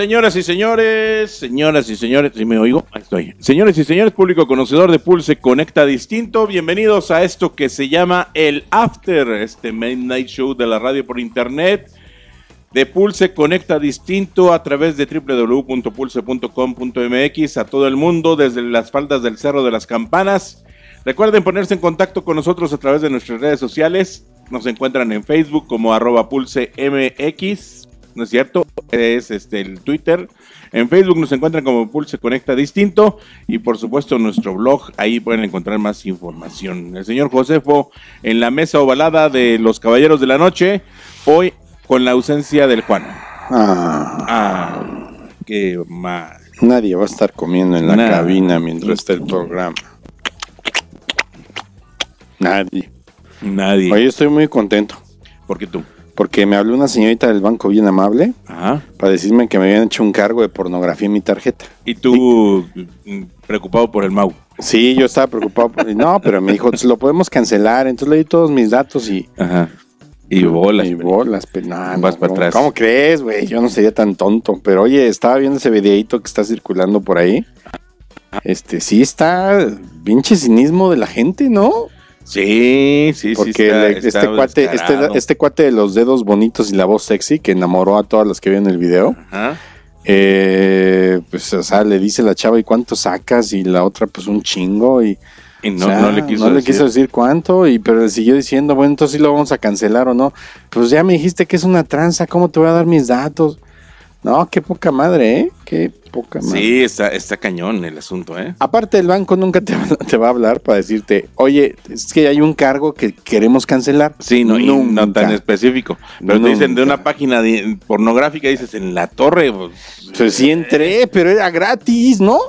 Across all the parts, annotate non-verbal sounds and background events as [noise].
Señoras y señores, señoras y señores, si me oigo, ahí estoy. Señores y señores, público conocedor de Pulse Conecta Distinto, bienvenidos a esto que se llama el After, este Midnight Show de la radio por internet. De Pulse Conecta Distinto a través de www.pulse.com.mx a todo el mundo desde las faldas del Cerro de las Campanas. Recuerden ponerse en contacto con nosotros a través de nuestras redes sociales. Nos encuentran en Facebook como arroba Pulse ¿no es cierto? Es este el Twitter. En Facebook nos encuentran como Pulse Conecta Distinto y por supuesto nuestro blog, ahí pueden encontrar más información. El señor Josefo en la mesa ovalada de los Caballeros de la Noche, hoy con la ausencia del Juan. Ah, Ah, qué mal. nadie va a estar comiendo en la Nada. cabina mientras esté el programa. Nadie. Nadie. Oye, estoy muy contento ¿Por qué tú? Porque me habló una señorita del banco bien amable Ajá. para decirme que me habían hecho un cargo de pornografía en mi tarjeta. Y tú mm, preocupado por el Mau. Sí, yo estaba preocupado. por- No, pero me dijo, lo podemos cancelar. Entonces le di todos mis datos y... Ajá. Y bolas. Y bolas, pero Vas no, para ¿cómo- atrás. ¿Cómo crees, güey? Yo no sería tan tonto. Pero oye, estaba viendo ese videíto que está circulando por ahí. Este, sí está pinche cinismo de la gente, ¿no? Sí, sí, sí. Porque le- está este, cuate, este, descarado. este cuate de los dedos bonitos y la voz sexy que enamoró a todas las que vieron el video, Ajá. eh, pues, o sea, le dice la chava, ¿y cuánto sacas? Y la otra, pues, un chingo. Y, Y no, o sea, no le quiso no le decir. quiso decir cuánto, y, pero le siguió diciendo, bueno, entonces sí lo vamos a cancelar o no. Pues ya me dijiste que es una tranza, ¿cómo te voy a dar mis datos? No, qué poca madre, ¿eh? Qué poca madre. Sí, está, está cañón el asunto, ¿eh? Aparte, el banco nunca te, va- [laughs] te va a hablar para decirte, oye, es que hay un cargo que queremos cancelar. Sí, no, y no tan específico. Pero te dicen de una página de- pornográfica, dices en la torre. pues, Pues sí entré, pero era gratis, ¿no?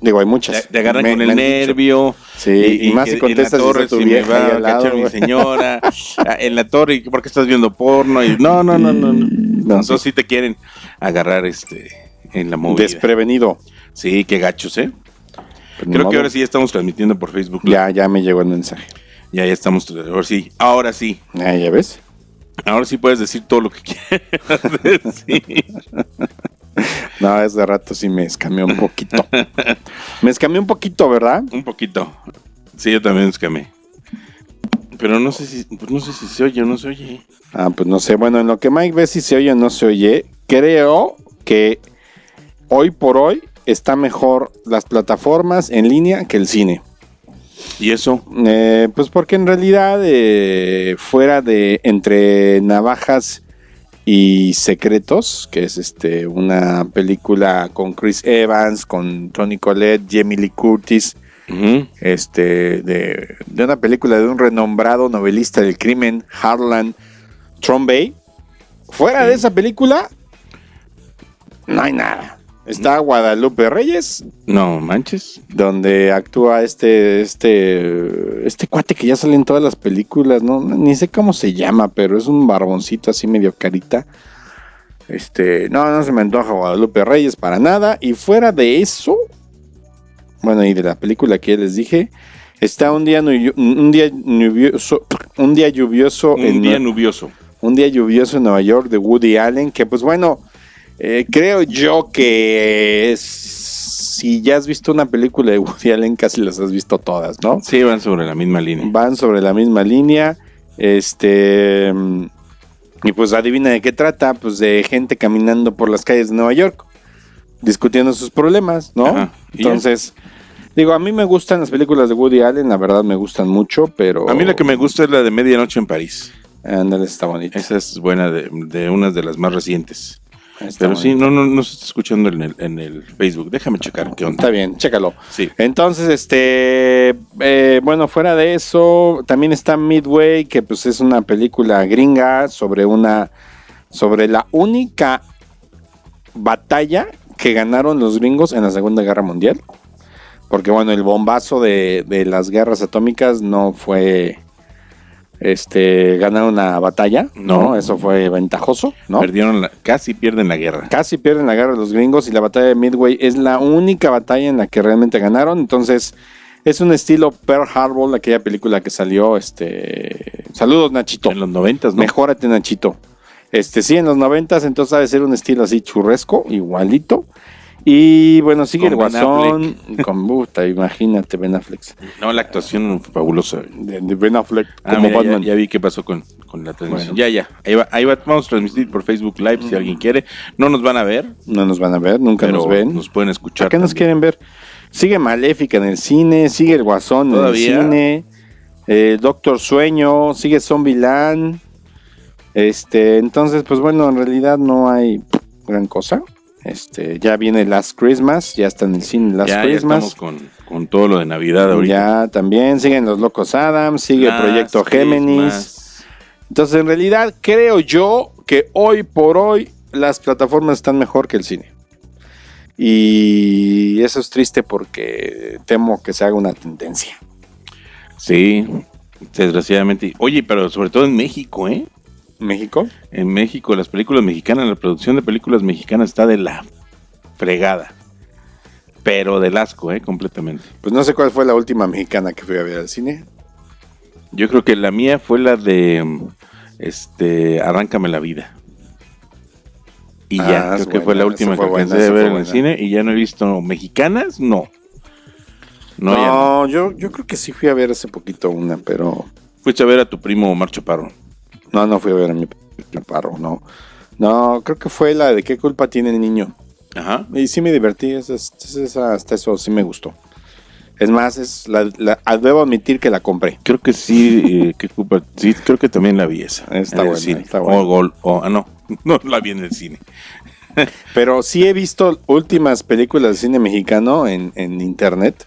Digo, hay muchas. te, agarran Me- con el nervio. Sí, y, más que si en contestas la torre, y tu si me va a lado, mi señora. [laughs] ah, en la torre, ¿y ¿por qué estás viendo porno? Y no, no, no, no. no. No, Entonces sí te quieren agarrar este en la movida. Desprevenido. Sí, qué gachos, ¿eh? Pero ni Creo que ahora sí ya estamos transmitiendo por Facebook. Live. Ya, ya me llegó el mensaje. Ya, ya estamos. Ahora sí, ahora sí. Ah, ¿Ya ves? Ahora sí puedes decir todo lo que [laughs] quieras decir. [laughs] [laughs] No, es de rato sí me escameó un poquito. me escameó un poquito, ¿verdad? Un poquito. Sí, yo también escamé. Pero no sé si, pues no sé si se oye o no se oye. Ah, pues no sé. Bueno, en lo que Mike ve si se oye o no se oye, creo que hoy por hoy está mejor las plataformas en línea que el cine. ¿Y eso? Eh, pues porque en realidad eh, fuera de entre navajas y secretos, que es este una película con Chris Evans, con Tony Collette, Jamie Lee Curtis, este de, de una película de un renombrado novelista del crimen, Harlan Trombay. Fuera de esa película no hay nada. Está Guadalupe Reyes, No manches. donde actúa este, este, este cuate que ya sale en todas las películas, no, ni sé cómo se llama, pero es un barboncito así medio carita. Este, no, no se me antoja Guadalupe Reyes para nada. Y fuera de eso, bueno, y de la película que ya les dije, está un día, un día lluvioso, [clears throat] un día lluvioso Un en día nubioso. un día lluvioso en Nueva York de Woody Allen, que pues bueno, eh, creo yo que es- si ya has visto una película de Woody Allen, casi las has visto todas, ¿no? Sí, van sobre la misma línea. Van sobre la misma línea, este, y pues adivina de qué trata, pues de gente caminando por las calles de Nueva York, discutiendo sus problemas, ¿no? Ajá, y ya. Entonces, Digo, a mí me gustan las películas de Woody Allen, la verdad me gustan mucho, pero... A mí la que me gusta es la de Medianoche en París. Ándale, está bonita. Esa es buena, de, de unas de las más recientes. Está Pero sí, no, no, no se está escuchando en el, en el Facebook. Déjame checar qué onda. Está bien, chécalo. Sí. Entonces, este, eh, bueno, fuera de eso, también está Midway, que pues es una película gringa sobre una, sobre la única batalla que ganaron los gringos en la Segunda Guerra Mundial. Porque bueno, el bombazo de, de las guerras atómicas no fue, este, ganar una batalla, ¿no? Eso fue ventajoso, ¿no? Perdieron la- casi pierden la guerra. Casi pierden la guerra los gringos y la batalla de Midway es la única batalla en la que realmente ganaron. Entonces, es un estilo Pearl Harbor, aquella película que salió. Este. Saludos, Nachito. En los noventas, ¿no? Mejórate, Nachito. Este, sí, en los noventas, entonces ha de ser un estilo así churresco, igualito. Y bueno, sigue Con el guasón. Con puta, imagínate, Ben Affleck. No, la actuación fue fabulosa. De, de Ben Affleck Ah, como mira, Batman. ya vi qué pasó con, con la transmisión. Bueno. Ya, ya. Ahí va, ahí va. Vamos a transmitir por Facebook Live si alguien quiere. No nos van a ver, No nos van a ver, nunca pero nos ven. nos pueden escuchar. ¿Por qué nos quieren ver? Sigue Maléfica en el cine, sigue El Guasón ¿Todavía? en el cine, eh, Doctor Sueño, sigue Zombieland. Este, entonces, pues bueno, en realidad no hay gran cosa. Este, ya viene Last Christmas, ya está en el cine Last Ya, ya Christmas. estamos con, con todo lo de Navidad ahorita. Ya también siguen Los Locos Adams, sigue el Last Proyecto Géminis. Christmas. Entonces, en realidad, creo yo que hoy por hoy las plataformas están mejor que el cine. Y eso es triste porque temo que se haga una tendencia. Sí, desgraciadamente. Oye, pero sobre todo en México, ¿eh? ¿México? En México, las películas mexicanas, la producción de películas mexicanas está de la fregada. Pero del asco, ¿eh? Completamente. Pues no sé cuál fue la última mexicana que fui a ver al cine. Yo creo que la mía fue la de este Arráncame la vida. Y Ah, ya, creo que fue la última fue que buena, a esa ver en el cine y ya no he visto mexicanas, no. No, No, ya no. yo, yo creo que sí fui a ver hace poquito una, pero Fuiste a ver a tu primo Omar Chaparro. No, no fui a ver a mi parro, no. No, creo que fue la de qué culpa tiene el niño. Ajá. Y sí me divertí, esa, esa- hasta eso sí me gustó. Es más, es la, la- ah, debo admitir que la compré. Creo que sí, eh, qué culpa. Sí, creo que también la vi esa. Está buena, cine. está buena. O Gol, o, ah, no, [laughs] no la vi en el cine. Pero sí he visto últimas películas de cine mexicano en, en internet.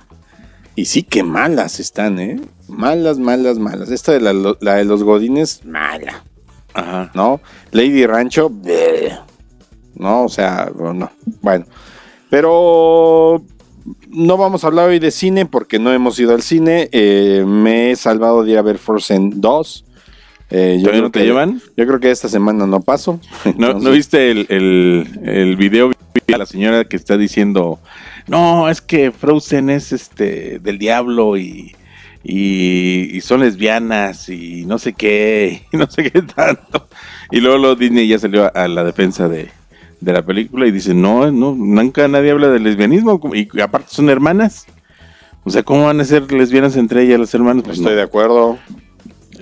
Y sí que malas están, ¿eh? Malas, malas, malas. Esta de la, la de los godines, mala, Ajá. ¿no? Lady Rancho, bleh. no, o sea, no. Bueno, pero no vamos a hablar hoy de cine porque no hemos ido al cine. Eh, me he salvado de ir a ver Frozen 2. Eh, yo ¿Todavía creo no te que- llevan? Yo creo que esta semana no paso. ¿No, ¿no Entonces- viste el, el, el video de la señora que está diciendo, no, es que Frozen es este del diablo y, y, y son lesbianas y no sé qué, [laughs] y no sé qué tanto? Y luego, luego Disney ya salió a, a la defensa de, de la película y dice, no, no, nunca nadie habla de lesbianismo y aparte son hermanas. O sea, ¿cómo van a ser lesbianas entre ellas las hermanas? Pues Estoy no. de acuerdo.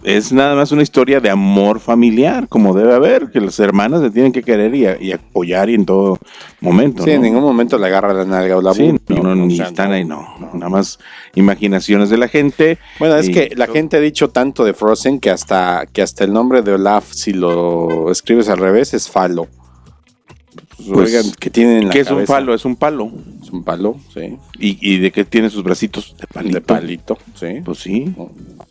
Es nada más una historia de amor familiar, como debe haber, que las hermanas se tienen que querer y, y apoyar y en todo momento. Sí, ¿no? en ningún momento le agarra la nalga o la Sí, no, no, o ni sea, están ahí, no, Nada más imaginaciones de la gente. Bueno, es que la gente ha dicho tanto de Frozen que hasta, que hasta el nombre de Olaf, si lo escribes al revés, es falo. Pues, Pues, oigan, ¿qué tienen en la ¿Qué es un palo? Es un palo. Es un palo, sí. ¿Y, y de qué tiene sus bracitos? De palito. De palito, sí. Pues sí.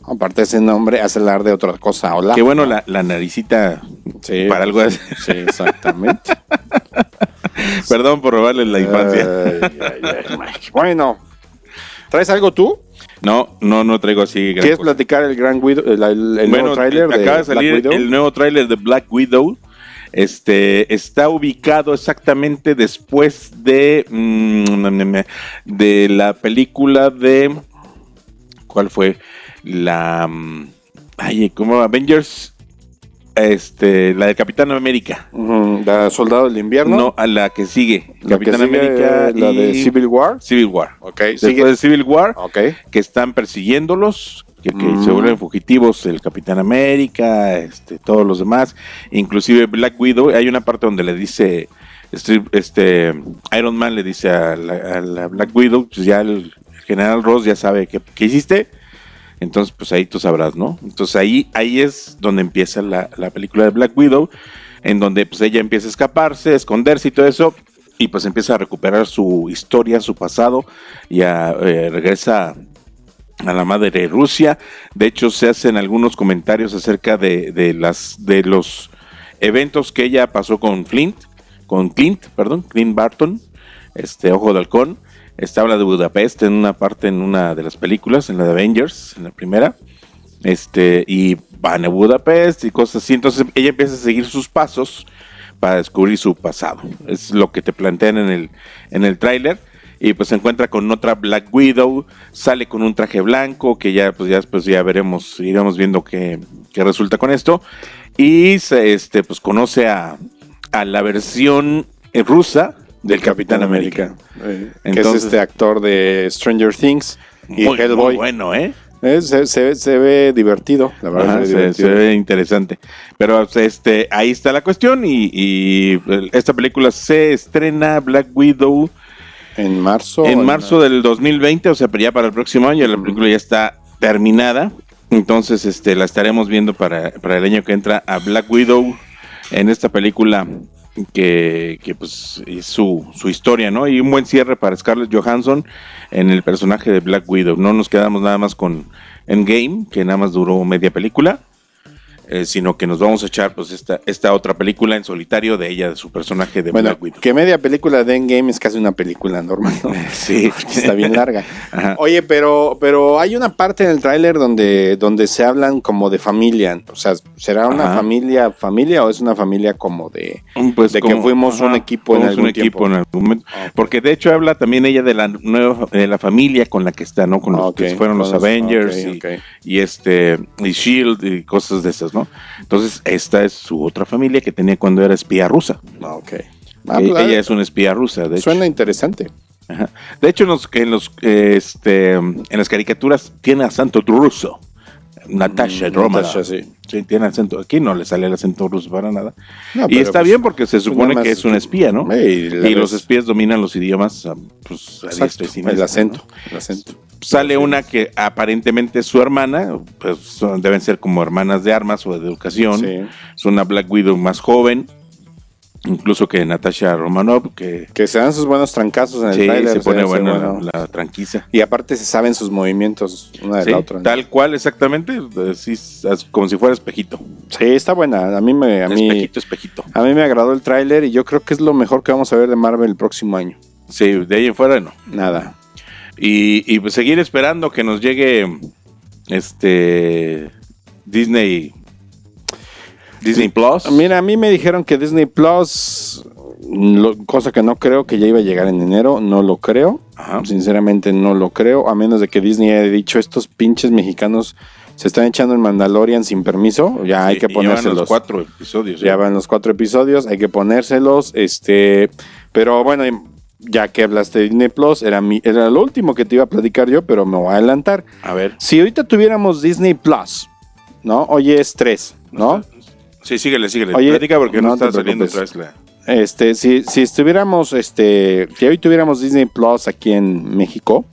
Aparte ese nombre hace hablar de otra cosa, Olaf. Qué bueno la, la naricita Sí, para algo así. Sí, exactamente. [laughs] Perdón por robarle la infancia. Ay, ay, ay, Mike. Bueno, ¿traes algo tú? No, no, no traigo así. gran ¿Quieres cosa. platicar el Gran Widow, el, el- el bueno, nuevo tráiler de acaba de Black salir Widow? el nuevo tráiler de Black Widow. Este está ubicado exactamente después de mm, de la película de ¿cuál fue? La mm, ay, ¿cómo? Avengers este, la de Capitán América. La Soldado del Invierno. No, a la que sigue. La que Capitán sigue, América La de Civil War. Civil War. Ok, Después sigue. de Civil War, Ok. que están persiguiéndolos, que, que Mm. se vuelven fugitivos el Capitán América, este, todos los demás, inclusive Black Widow, hay una parte donde le dice, este, este Iron Man le dice a la, a la Black Widow, pues ya el, el General Ross ya sabe qué, qué hiciste, entonces pues ahí tú sabrás, ¿no? Entonces ahí, ahí es donde empieza la, la película de Black Widow, en donde pues ella empieza a escaparse, a esconderse y todo eso, y pues empieza a recuperar su historia, su pasado, y a, eh, regresa a la madre Rusia. De hecho, se hacen algunos comentarios acerca de, las de los eventos que ella pasó con Flint, con Clint, perdón, Clint Barton, este Ojo de Halcón. Esta habla de Budapest en una parte en una de las películas, en la de Avengers, en la primera. Este, y van a Budapest y cosas así. Entonces ella empieza a seguir sus pasos para descubrir su pasado. Es lo que te plantean en el, en el tráiler. Y pues se encuentra con otra Black Widow, sale con un traje blanco, que ya pues ya después ya veremos, iremos viendo qué, qué resulta con esto. Y se, este, pues conoce a, a la versión rusa del Capitán América. Eh, que Entonces- es este actor de Stranger Things y Muy, Hellboy. muy bueno, ¿eh? Eh, se, se- se ve divertido, la verdad. Ajá, se ve se divertido. ve interesante. Pero pues, este, ahí está la cuestión y, y, eh, esta película se estrena Black Widow En marzo. en marzo del 2020, o sea, ya para el próximo año la película ya está terminada. Entonces, este, la estaremos viendo para, para el año que entra a Black Widow en esta película que, que, pues es su, su historia, ¿no? Y un buen cierre para Scarlett Johansson en el personaje de Black Widow. No nos quedamos nada más con Endgame, que nada más duró media película, eh, sino que nos vamos a echar pues esta, esta otra película en solitario de ella, de su personaje de Bueno, Black Widow. que media película de Endgame es casi una película normal, ¿no? [laughs] Sí. [laughs] Porque está bien larga. [laughs] Ajá. Oye, pero, pero hay una parte en el tráiler donde, donde se hablan como de familia. O sea, ¿será una Ajá. familia familia o es una familia como de... Pues de que fuimos un equipo en algún un equipo tiempo. en algún momento. Porque de hecho habla también ella de la nueva, de la familia con la que está, ¿no? Con los que fueron los Avengers y, y este y Shield y cosas de esas, ¿no? Entonces esta es su otra familia que tenía cuando era espía rusa. Ah, ok. Ah, pues, ella es una espía rusa, de hecho. Suena interesante. Ajá. De hecho, en los, en los este, en las caricaturas tiene acento ruso. Natasha Mm, Romanoff. Natasha, sí. Sí, tiene acento. Aquí no le sale el acento ruso para nada. No, y está pues, bien porque se supone nada que es un espía, ¿no? Y los espías dominan los idiomas ah, pues, Exacto, siniestra, el ¿no? acento. El acento. Sale una que aparentemente es su hermana, pues son- deben ser como hermanas de armas o de educación. Sí. Es una Black Widow más joven, incluso que Natasha Romanoff, que Que se dan sus buenos trancazos en el sí, tráiler, se pone buena bueno. la, la tranquiza. Y aparte se saben sus movimientos una de Sí, la otra. ¿no? Tal cual, exactamente, sí, es como si fuera espejito. Sí, está buena. A mí me, a mí, espejito, espejito. a mí me agradó el tráiler y yo creo que es lo mejor que vamos a ver de Marvel el próximo año. Sí, de ahí en fuera no. Nada. Y, y pues seguir esperando que nos llegue este Disney Disney Plus. Mira, a mí me dijeron que Disney Plus, lo- cosa que no creo que ya iba a llegar en enero, no lo creo. Ajá. Sinceramente no lo creo, a menos de que Disney haya dicho estos pinches mexicanos se están echando el Mandalorian sin permiso, ya hay que ponérselos. los cuatro episodios. Ya ¿eh? van los cuatro episodios, hay que ponérselos, este, pero bueno, ya que hablaste de Disney Plus, era mi, era lo último que te iba a platicar yo, pero me voy a adelantar. A ver. Si ahorita tuviéramos Disney Plus, ¿no? Hoy es 3, ¿no? Sí, síguele, síguele. Oye, Platica porque no, no está saliendo otra vez la- Este, si, si estuviéramos, este, que hoy tuviéramos Disney Plus aquí en México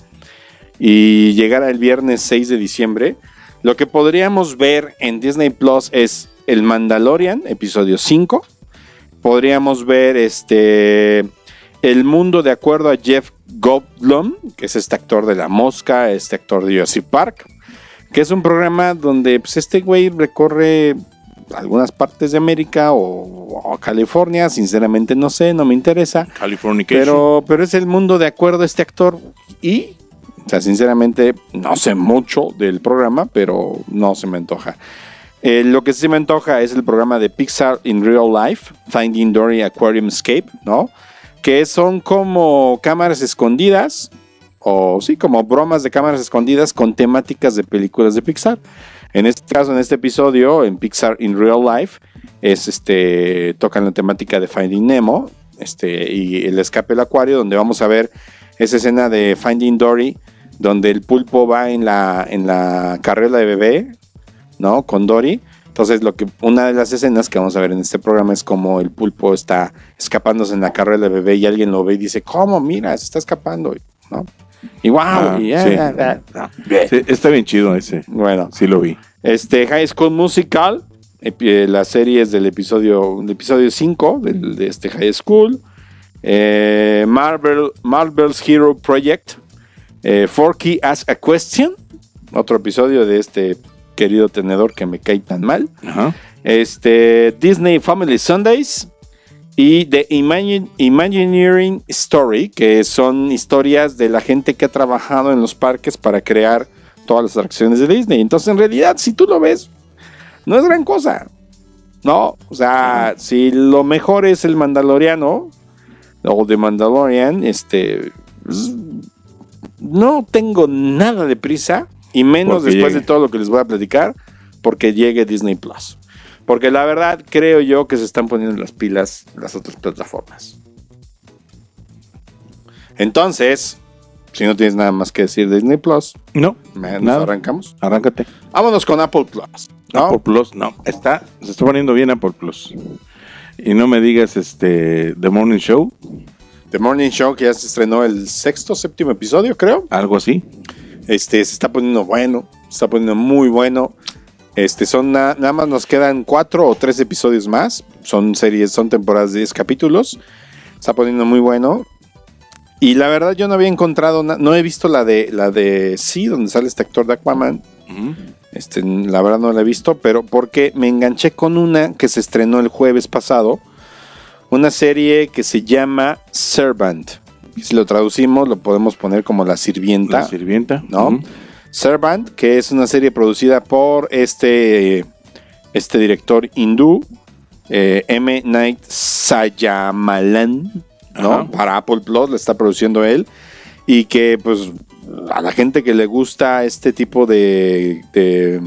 y llegara el viernes 6 de diciembre, lo que podríamos ver en Disney Plus es El Mandalorian, episodio 5. Podríamos ver este El Mundo de acuerdo a Jeff Goldblum, que es este actor de La Mosca, este actor de Jurassic Park, que es un programa donde pues, este güey recorre algunas partes de América o, o California, sinceramente no sé, no me interesa. Californication. Pero, pero es el mundo de acuerdo a este actor y, o sea, sinceramente no sé mucho del programa, pero no se me antoja. Eh, lo que sí me antoja es el programa de Pixar in Real Life, Finding Dory Aquarium Escape, ¿no? Que son como cámaras escondidas, o sí, como bromas de cámaras escondidas con temáticas de películas de Pixar. En este caso, en este episodio, en Pixar in Real Life, es este tocan la temática de Finding Nemo, este y el escape del acuario, donde vamos a ver esa escena de Finding Dory, donde el pulpo va en la en la carrera de bebé, ¿no? Con Dory. Entonces, lo que una de las escenas que vamos a ver en este programa es como el pulpo está escapándose en la carrera de bebé y alguien lo ve y dice, "¿Cómo? Mira, se está escapando", ¿no? Y wow, Ah, y, sí. ah, ah. Sí, está bien chido ese. Bueno, Sí lo vi. este High School Musical, eh, la serie es del episodio, del episodio 5 del- de este High School. Eh, Marvel, Marvel's Hero Project. Eh, Forky Ask a Question. Otro episodio de este querido tenedor que me cae tan mal. Ajá. Este, Disney Family Sundays y The Imagine- Imagineering Story, que son historias de la gente que ha trabajado en los parques para crear todas las atracciones de Disney. Entonces, en realidad, si tú lo ves, no es gran cosa. No, o sea, si lo mejor es el Mandaloriano o The Mandalorian, este, pues, no tengo nada de prisa y menos Porque después llegue. de todo lo que les voy a platicar, porque llegue Disney Plus. Porque la verdad creo yo que se están poniendo las pilas las otras plataformas. Entonces, si no tienes nada más que decir de Disney Plus, No, nos Nada. arrancamos. arráncate. Vámonos con Apple Plus. ¿no? Apple Plus, no. Está, se está poniendo bien Apple Plus. Y no me digas este The Morning Show, The Morning Show, que ya se estrenó el sexto, séptimo episodio, creo. algo así. Este, se está poniendo bueno, se está poniendo muy bueno. Este, son na- nada más nos quedan cuatro o tres episodios más. Son series, son temporadas de 10 capítulos. Está poniendo muy bueno. Y la verdad yo no había encontrado, no he visto la de la de sí, donde sale este actor de Aquaman. Este, la verdad no la he visto, pero porque me enganché con una que se estrenó el jueves pasado. Una serie que se llama Servant. Si lo traducimos, lo podemos poner como la sirvienta. La sirvienta. ¿no? Servant, que es una serie producida por este, este director hindú, eh, M. Night Sayamalan, ¿no? Ajá. Para Apple Plus, la está produciendo él. Y que, pues, a la gente que le gusta este tipo de, de,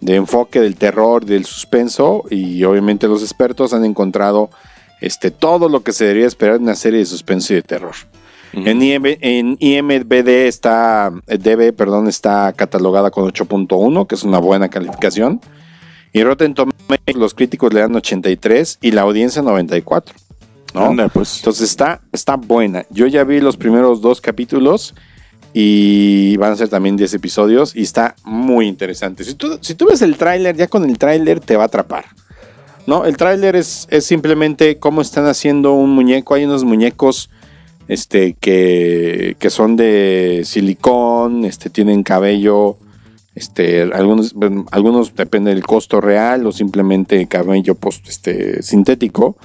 de enfoque del terror, del suspenso, y obviamente los expertos han encontrado este, todo lo que se debería esperar de una serie de suspenso y de terror. En, IM en IMDb está, DB, perdón, está catalogada con 8.1, que es una buena calificación. Y Rotten Tomatoes, los críticos le dan 83 y la audiencia 94. ¿no? Anda, pues. Entonces está, está buena. Yo ya vi los primeros dos capítulos y van a ser también 10 episodios y está muy interesante. Si tú, si tú ves el tráiler, ya con el tráiler te va a atrapar. ¿no? El tráiler es, es simplemente cómo están haciendo un muñeco. Hay unos muñecos este, que, que son de silicón, este, tienen cabello. Este, algunos, algunos depende del costo real o simplemente cabello post, este, sintético,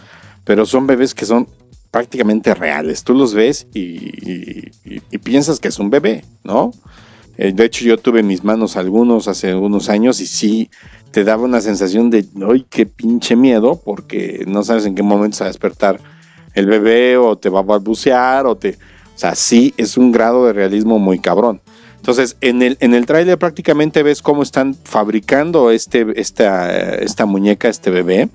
pero son bebés que son prácticamente reales. Tú los ves y, y- piensas que es un bebé, ¿no? Eh, de hecho, yo tuve en mis manos algunos hace algunos años y sí te daba una sensación de, ¡ay, qué pinche miedo! Porque no sabes en qué momento se va a despertar el bebé o te va a balbucear o te... O sea, sí es un grado de realismo muy cabrón. Entonces, en el, en el tráiler prácticamente ves cómo están fabricando este, esta, esta muñeca, este bebé.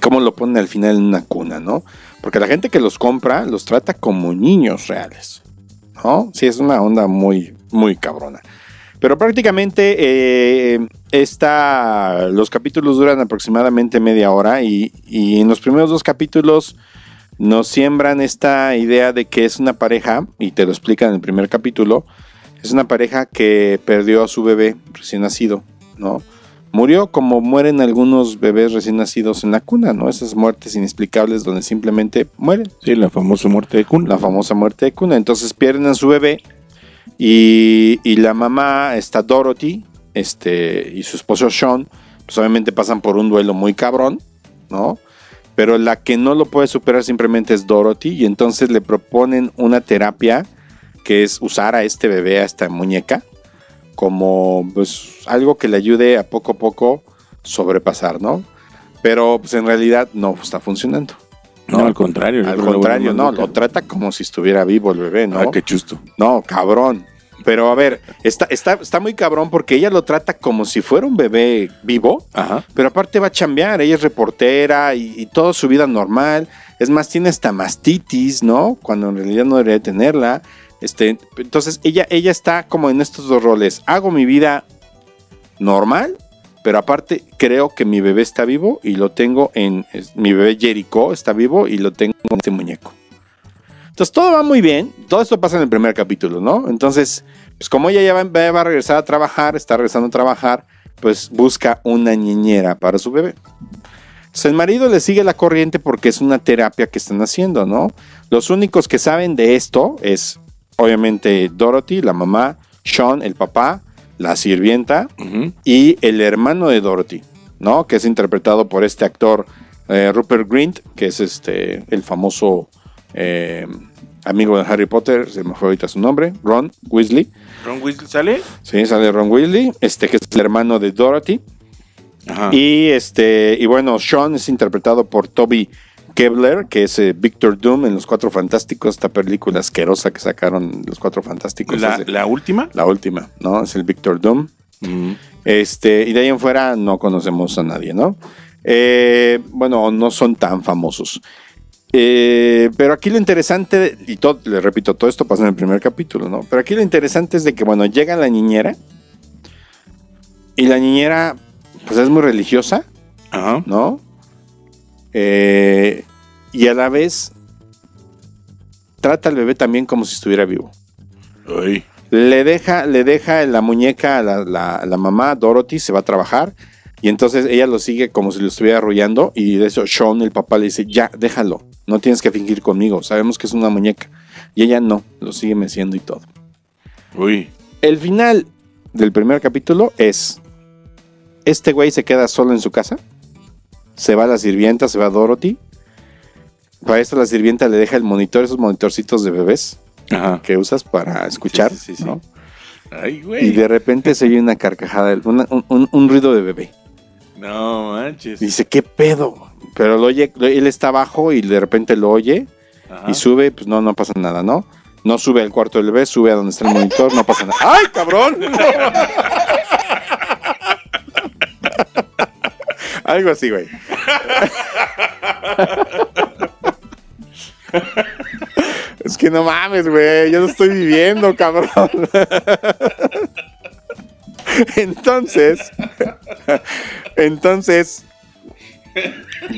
Cómo lo ponen al final en una cuna, ¿no? Porque la gente que los compra los trata como niños reales, ¿no? Sí, es una onda muy, muy cabrona. Pero prácticamente eh, los capítulos duran aproximadamente media hora y, y en los primeros dos capítulos nos siembran esta idea de que es una pareja, y te lo explican en el primer capítulo, es una pareja que perdió a su bebé recién nacido, ¿no? Murió como mueren algunos bebés recién nacidos en la cuna, ¿no? Esas muertes inexplicables donde simplemente mueren Sí, la famosa muerte de Kun. la famosa muerte de cuna. Entonces pierden a su bebé y, y la mamá está Dorothy este, y su esposo Sean, pues obviamente pasan por un duelo muy cabrón, ¿no? Pero la que no lo puede superar simplemente es Dorothy y entonces le proponen una terapia que es usar a este bebé, a esta muñeca, como pues algo que le ayude a poco a poco sobrepasar, ¿no? Pero pues en realidad no está funcionando. No, al contrario. Al contrario, no, lo trata como si estuviera vivo el bebé, ¿no? Ah, qué chusto. No, cabrón. Pero a ver, está, está, está muy cabrón porque ella lo trata como si fuera un bebé vivo, Ajá. pero aparte va a chambear, ella es reportera y, y toda su vida normal. Es más, tiene hasta mastitis, ¿no? Cuando en realidad no debería tenerla. Este, entonces ella, ella está como en estos dos roles. Hago mi vida normal, pero aparte creo que mi bebé está vivo y lo tengo en... es- mi bebé Jericho está vivo y lo tengo en este muñeco. Entonces todo va muy bien. Todo esto pasa en el primer capítulo, ¿no? Entonces, pues como ella ya va, va a regresar a trabajar, está regresando a trabajar, pues busca una niñera para su bebé. Entonces el marido le sigue la corriente porque es una terapia que están haciendo, ¿no? Los únicos que saben de esto es, obviamente, Dorothy, la mamá, Sean, el papá, la sirvienta y el hermano de Dorothy, ¿no? Que es interpretado por este actor eh, Rupert Grint, que es este el famoso eh, amigo de Harry Potter, se me fue ahorita su nombre, Ron Weasley. ¿Ron Weasley sale? Sí, sale Ron Weasley, este que es el hermano de Dorothy. Ajá. Y este, y bueno, Sean es interpretado por Toby Kebler, que es eh, Victor Doom en Los Cuatro Fantásticos, esta película asquerosa que sacaron Los Cuatro Fantásticos. ¿La, es de- la última? la última, ¿no? Es el Victor Doom. Ujú. Este, y de ahí en fuera no conocemos a nadie, ¿no? Eh, bueno, no son tan famosos. Eh, pero aquí lo interesante, y todo, le repito, todo esto pasa en el primer capítulo, ¿no? Pero aquí lo interesante es de que, bueno, llega la niñera y la niñera, pues es muy religiosa, Ajá. ¿no? Eh, y a la vez trata al bebé también como si estuviera vivo. Ay. Le deja, le deja la muñeca a la, la- la mamá, Dorothy, se va a trabajar. Y entonces ella lo sigue como si lo estuviera arrullando. Y de eso Sean, el papá, le dice, ya, déjalo. No tienes que fingir conmigo. Sabemos que es una muñeca. Y ella no, lo sigue meciendo y todo. Uy. El final del primer capítulo es, este güey se queda solo en su casa. Se va la sirvienta, se va Dorothy. Para esto la sirvienta le deja el monitor, esos monitorcitos de bebés Ajá. que usas para escuchar. Sí, sí, sí. ¿no? Ay, Y güey. de repente se oye una carcajada, una- un, un- un ruido de bebé. No manches. Dice, ¿qué pedo? Pero lo oye, lo- él está abajo y de repente lo oye Ajá. y sube, pues no, no pasa nada, ¿no? No sube al cuarto del bebé, sube a donde está el monitor, no pasa nada. ¡Ay, cabrón! [laughs] Algo así, güey. [laughs] Es que no mames, güey. Yo lo estoy viviendo, cabrón. [laughs] Entonces, entonces,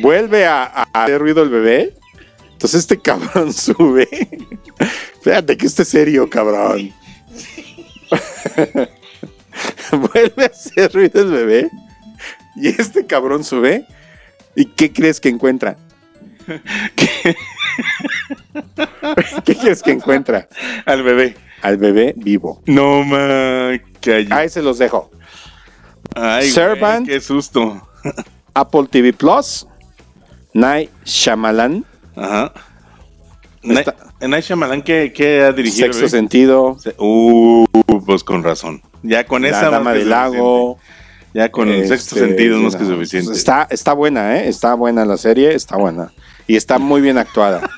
vuelve a, a hacer ruido el bebé. Entonces este cabrón [laughs] sube. Fíjate que esté serio, cabrón. [laughs] vuelve a hacer ruido el bebé. Y este cabrón sube. ¿Y qué crees que encuentra? [laughs] ¿Qué crees que encuentra? Al bebé. Al bebé vivo. No man. Que Ahí se los dejo. Ay, Servant. güey, Qué susto. [laughs] Apple TV Plus. Night Shyamalan. Ajá. Está- Night Shyamalan, ¿qué, qué ha dirigido? Sexto güey? sentido. Se- Uh, pues con razón. Ya con esa. La más Dama del Lago. Ya con el sexto Este, sentido es más que no, suficiente. Está, está buena, ¿eh? Está buena la serie, está buena. Y está muy bien actuada.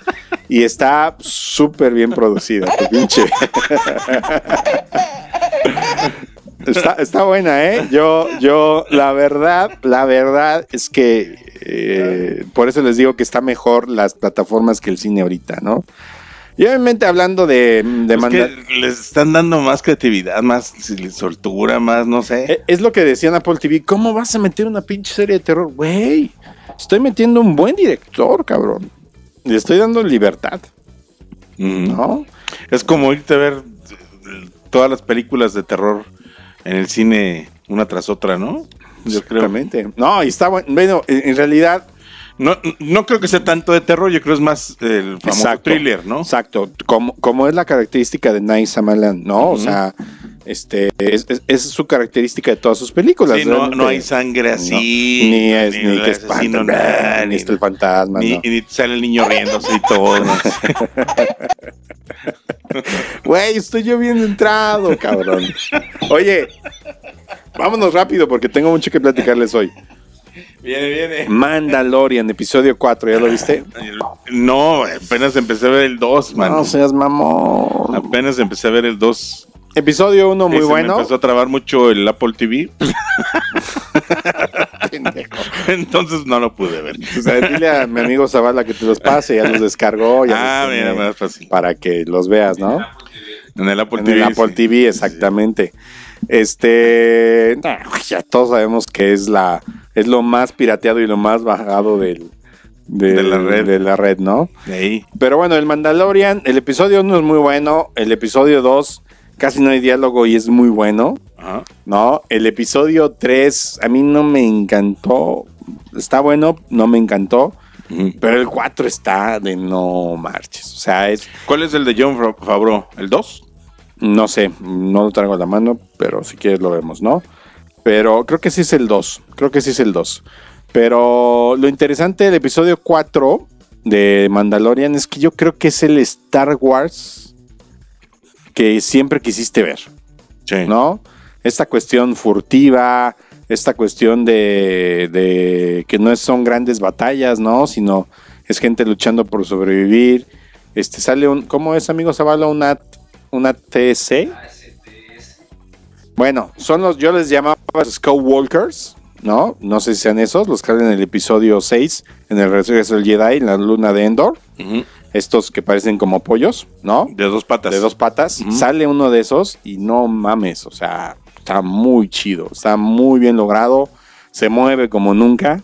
Y está súper bien producida, tu pinche. [laughs] Está, está buena, ¿eh? Yo, yo, la verdad, la verdad es que eh, por eso les digo que está mejor las plataformas que el cine ahorita, ¿no? Y obviamente hablando de, de que les están dando más creatividad, más soltura, más, no sé. Eh, Es lo que decían Apple TV. ¿Cómo vas a meter una pinche serie de terror? Güey, estoy metiendo un buen director, cabrón. Le estoy dando libertad, Mm. ¿no? Es como irte a ver todas las películas de terror en el cine una tras otra, ¿no? Yo creo. Exactamente. No, y está bueno. Bueno, en, realidad, No, no creo que sea tanto de terror, yo creo es más el famoso Exacto. thriller, ¿no? exacto. Como, como es la característica de Night Shyamalan, ¿no? O sea, este, es, es- es su característica de todas sus películas. Sí, no, hay sangre así. No, ni es, ni, el que asesino, espanta, nada, ni ni, está el fantasma, ni- no. ni sale el niño riéndose y todo. [laughs] Güey, estoy yo bien entrado, cabrón. Oye, vámonos rápido porque tengo mucho que platicarles hoy. viene, viene. Mandalorian, episodio 4, ¿ya lo viste? No, apenas empecé a ver el 2, man. No seas mamón. Apenas empecé a ver el 2. Episodio 1 muy bueno. Me empezó a trabar mucho el Apple TV. [laughs] Entonces no lo pude ver. O sea, dile a mi amigo Zavala que te los pase, ya los descargó. Ya Ah, los mira, más fácil. Para que los veas, ¿no? En el Apple En TV. el Apple sí. TV, exactamente. Este, nah, ya todos sabemos que es la, es lo más pirateado y lo más bajado del, de, la red. de la red, ¿no? Ahí. Pero bueno, el Mandalorian, el episodio 1 es muy bueno, el episodio 2 casi no hay diálogo y es muy bueno, Ajá. ¿no? El episodio 3 a mí no me encantó, está bueno, no me encantó, pero el 4 está de no marches, o sea, es, ¿Cuál es el de John Fa- Favreau? ¿El 2? no sé, no lo traigo a la mano, pero si quieres lo vemos, ¿no? Pero creo que sí es el 2, creo que sí es el 2. Pero lo interesante del episodio 4 de Mandalorian es que yo creo que es el Star Wars que siempre quisiste ver, Sí. ¿no? Esta cuestión furtiva, esta cuestión de, de que no son grandes batallas, ¿no? Sino es gente luchando por sobrevivir. Este sale un, ¿cómo es, amigo Zavala? Una, una TC. Bueno, son los, yo les llamaba Skywalkers, ¿no? No sé si sean esos, los que salen en el episodio 6, en el regreso del Jedi, en la luna de Endor. Ujú. Estos que parecen como pollos, ¿no? De dos patas. de dos patas, sale uno de esos y no mames, o sea, está muy chido, está muy bien logrado, se mueve como nunca,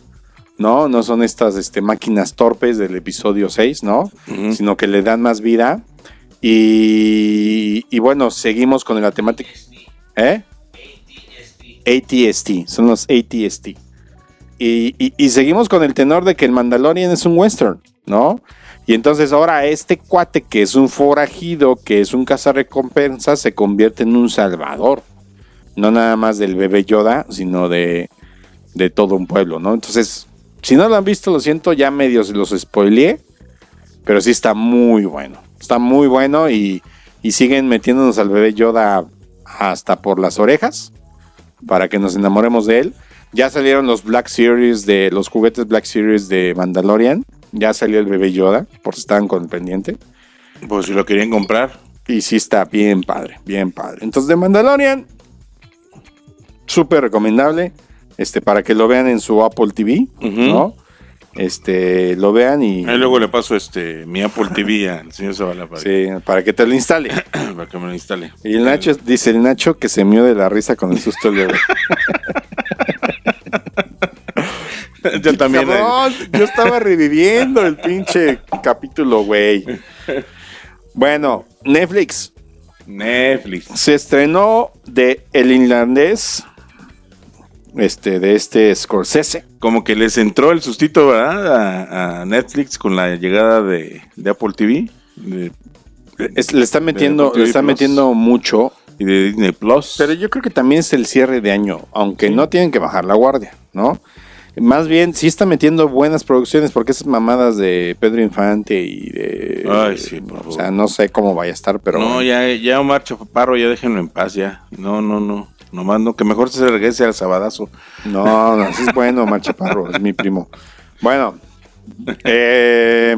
¿no? No son estas este, máquinas torpes del episodio 6, ¿no? Sino que le dan más vida. Y, y bueno, seguimos con la temática. ¿Eh? ATST, son los ATST. Y, y- y seguimos con el tenor de que el Mandalorian es un western, ¿no? Y entonces ahora este cuate que es un forajido, que es un cazarrecompensas, se convierte en un salvador. No nada más del bebé Yoda, sino de, de todo un pueblo, ¿no? Entonces, si no lo han visto, lo siento, ya medio se los spoileé. Pero sí está muy bueno. Está muy bueno y, y siguen metiéndonos al bebé Yoda hasta por las orejas para que nos enamoremos de él. Ya salieron los Black Series de los juguetes Black Series de Mandalorian. Ya salió el bebé Yoda, por si estaban con el pendiente. Pues si lo querían comprar. Y sí está bien padre, bien padre. Entonces, de Mandalorian, súper recomendable. Este, para que lo vean en su Apple TV. ¿no? Este, lo vean y. Ahí luego le paso este mi Apple TV al señor Zavala para, Sí, para que te lo instale. [clears throat] para que me lo instale. Y el Nacho, dice el Nacho que se mió de la risa con el susto del bebé. [laughs] [laughs] Yo también. eh, Cabrón, yo estaba reviviendo el pinche capítulo, güey. Bueno, Netflix Netflix. se estrenó de El Irlandés, este, de este Scorsese. Como que les entró el sustito ¿verdad? A, a Netflix con la llegada de, de Apple TV de- Es- le están metiendo, le están metiendo mucho. y de Disney Plus. Pero yo creo que también es el cierre de año, aunque no tienen que bajar la guardia, ¿no? Más bien, sí está metiendo buenas producciones porque esas mamadas de Pedro Infante y de... Ay, sí, por O favor. sea, no sé cómo vaya a estar, pero... no, ya, ya Omar Chaparro, ya déjenlo en paz, ya. No, no, no. Nomás no, que mejor se regrese al sabadazo. No, no, es bueno, Marchaparro, es mi primo. Bueno, eh,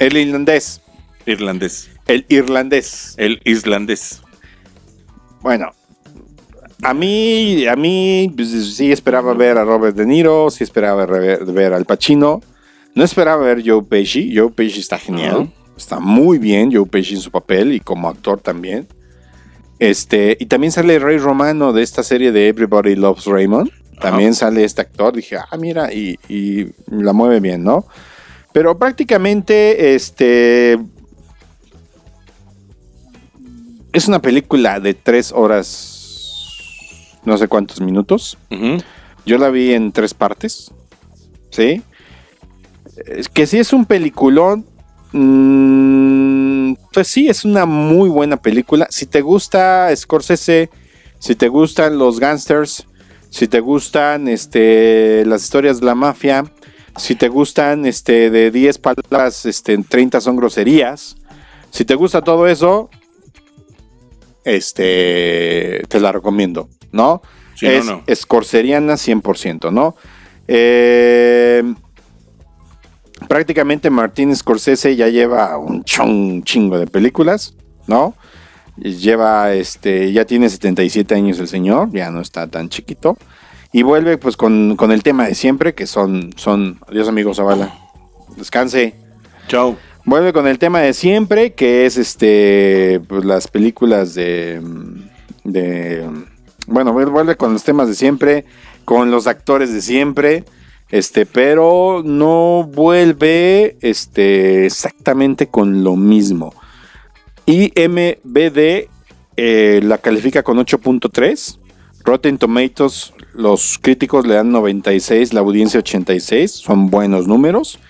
el irlandés, Irlandés. el irlandés. El islandés. Bueno, a mí, a mí pues, sí esperaba ver a Robert De Niro, sí esperaba ver, ver al Pacino. No esperaba ver Joe Pesci. Joe Pesci está genial, está muy bien Joe Pesci en su papel y como actor también. Este, y también sale Rey Romano de esta serie de Everybody Loves Raymond. También sale este actor. Dije, ah, mira, y, y la mueve bien, ¿no? Pero prácticamente, este. Es una película de tres horas. No sé cuántos minutos. Yo la vi en tres partes. ¿Sí? Es que sí es un peliculón. mm, pues sí, es una muy buena película. Si te gusta Scorsese, si te gustan los gangsters, si te gustan este, las historias de la mafia, si te gustan este, de 10 palabras, este, 30 son groserías. Si te gusta todo eso, este, te la recomiendo, ¿no? Sí, es no, no. escorceriana 100%, ¿no? Eh, prácticamente Martín Scorsese ya lleva un chon- chingo de películas, ¿no? Lleva, este, ya tiene 77 años el señor, ya no está tan chiquito. Y vuelve pues con, con el tema de siempre, que son, son, adiós amigo Zavala, descanse. Chao. Vuelve con el tema de siempre, que es este pues, las películas de, de bueno, vuelve con los temas de siempre, con los actores de siempre, Este, pero no vuelve este, exactamente con lo mismo. IMBD eh, la califica con 8.3. Rotten Tomatoes, los críticos le dan 96, la audiencia 86. Son buenos números.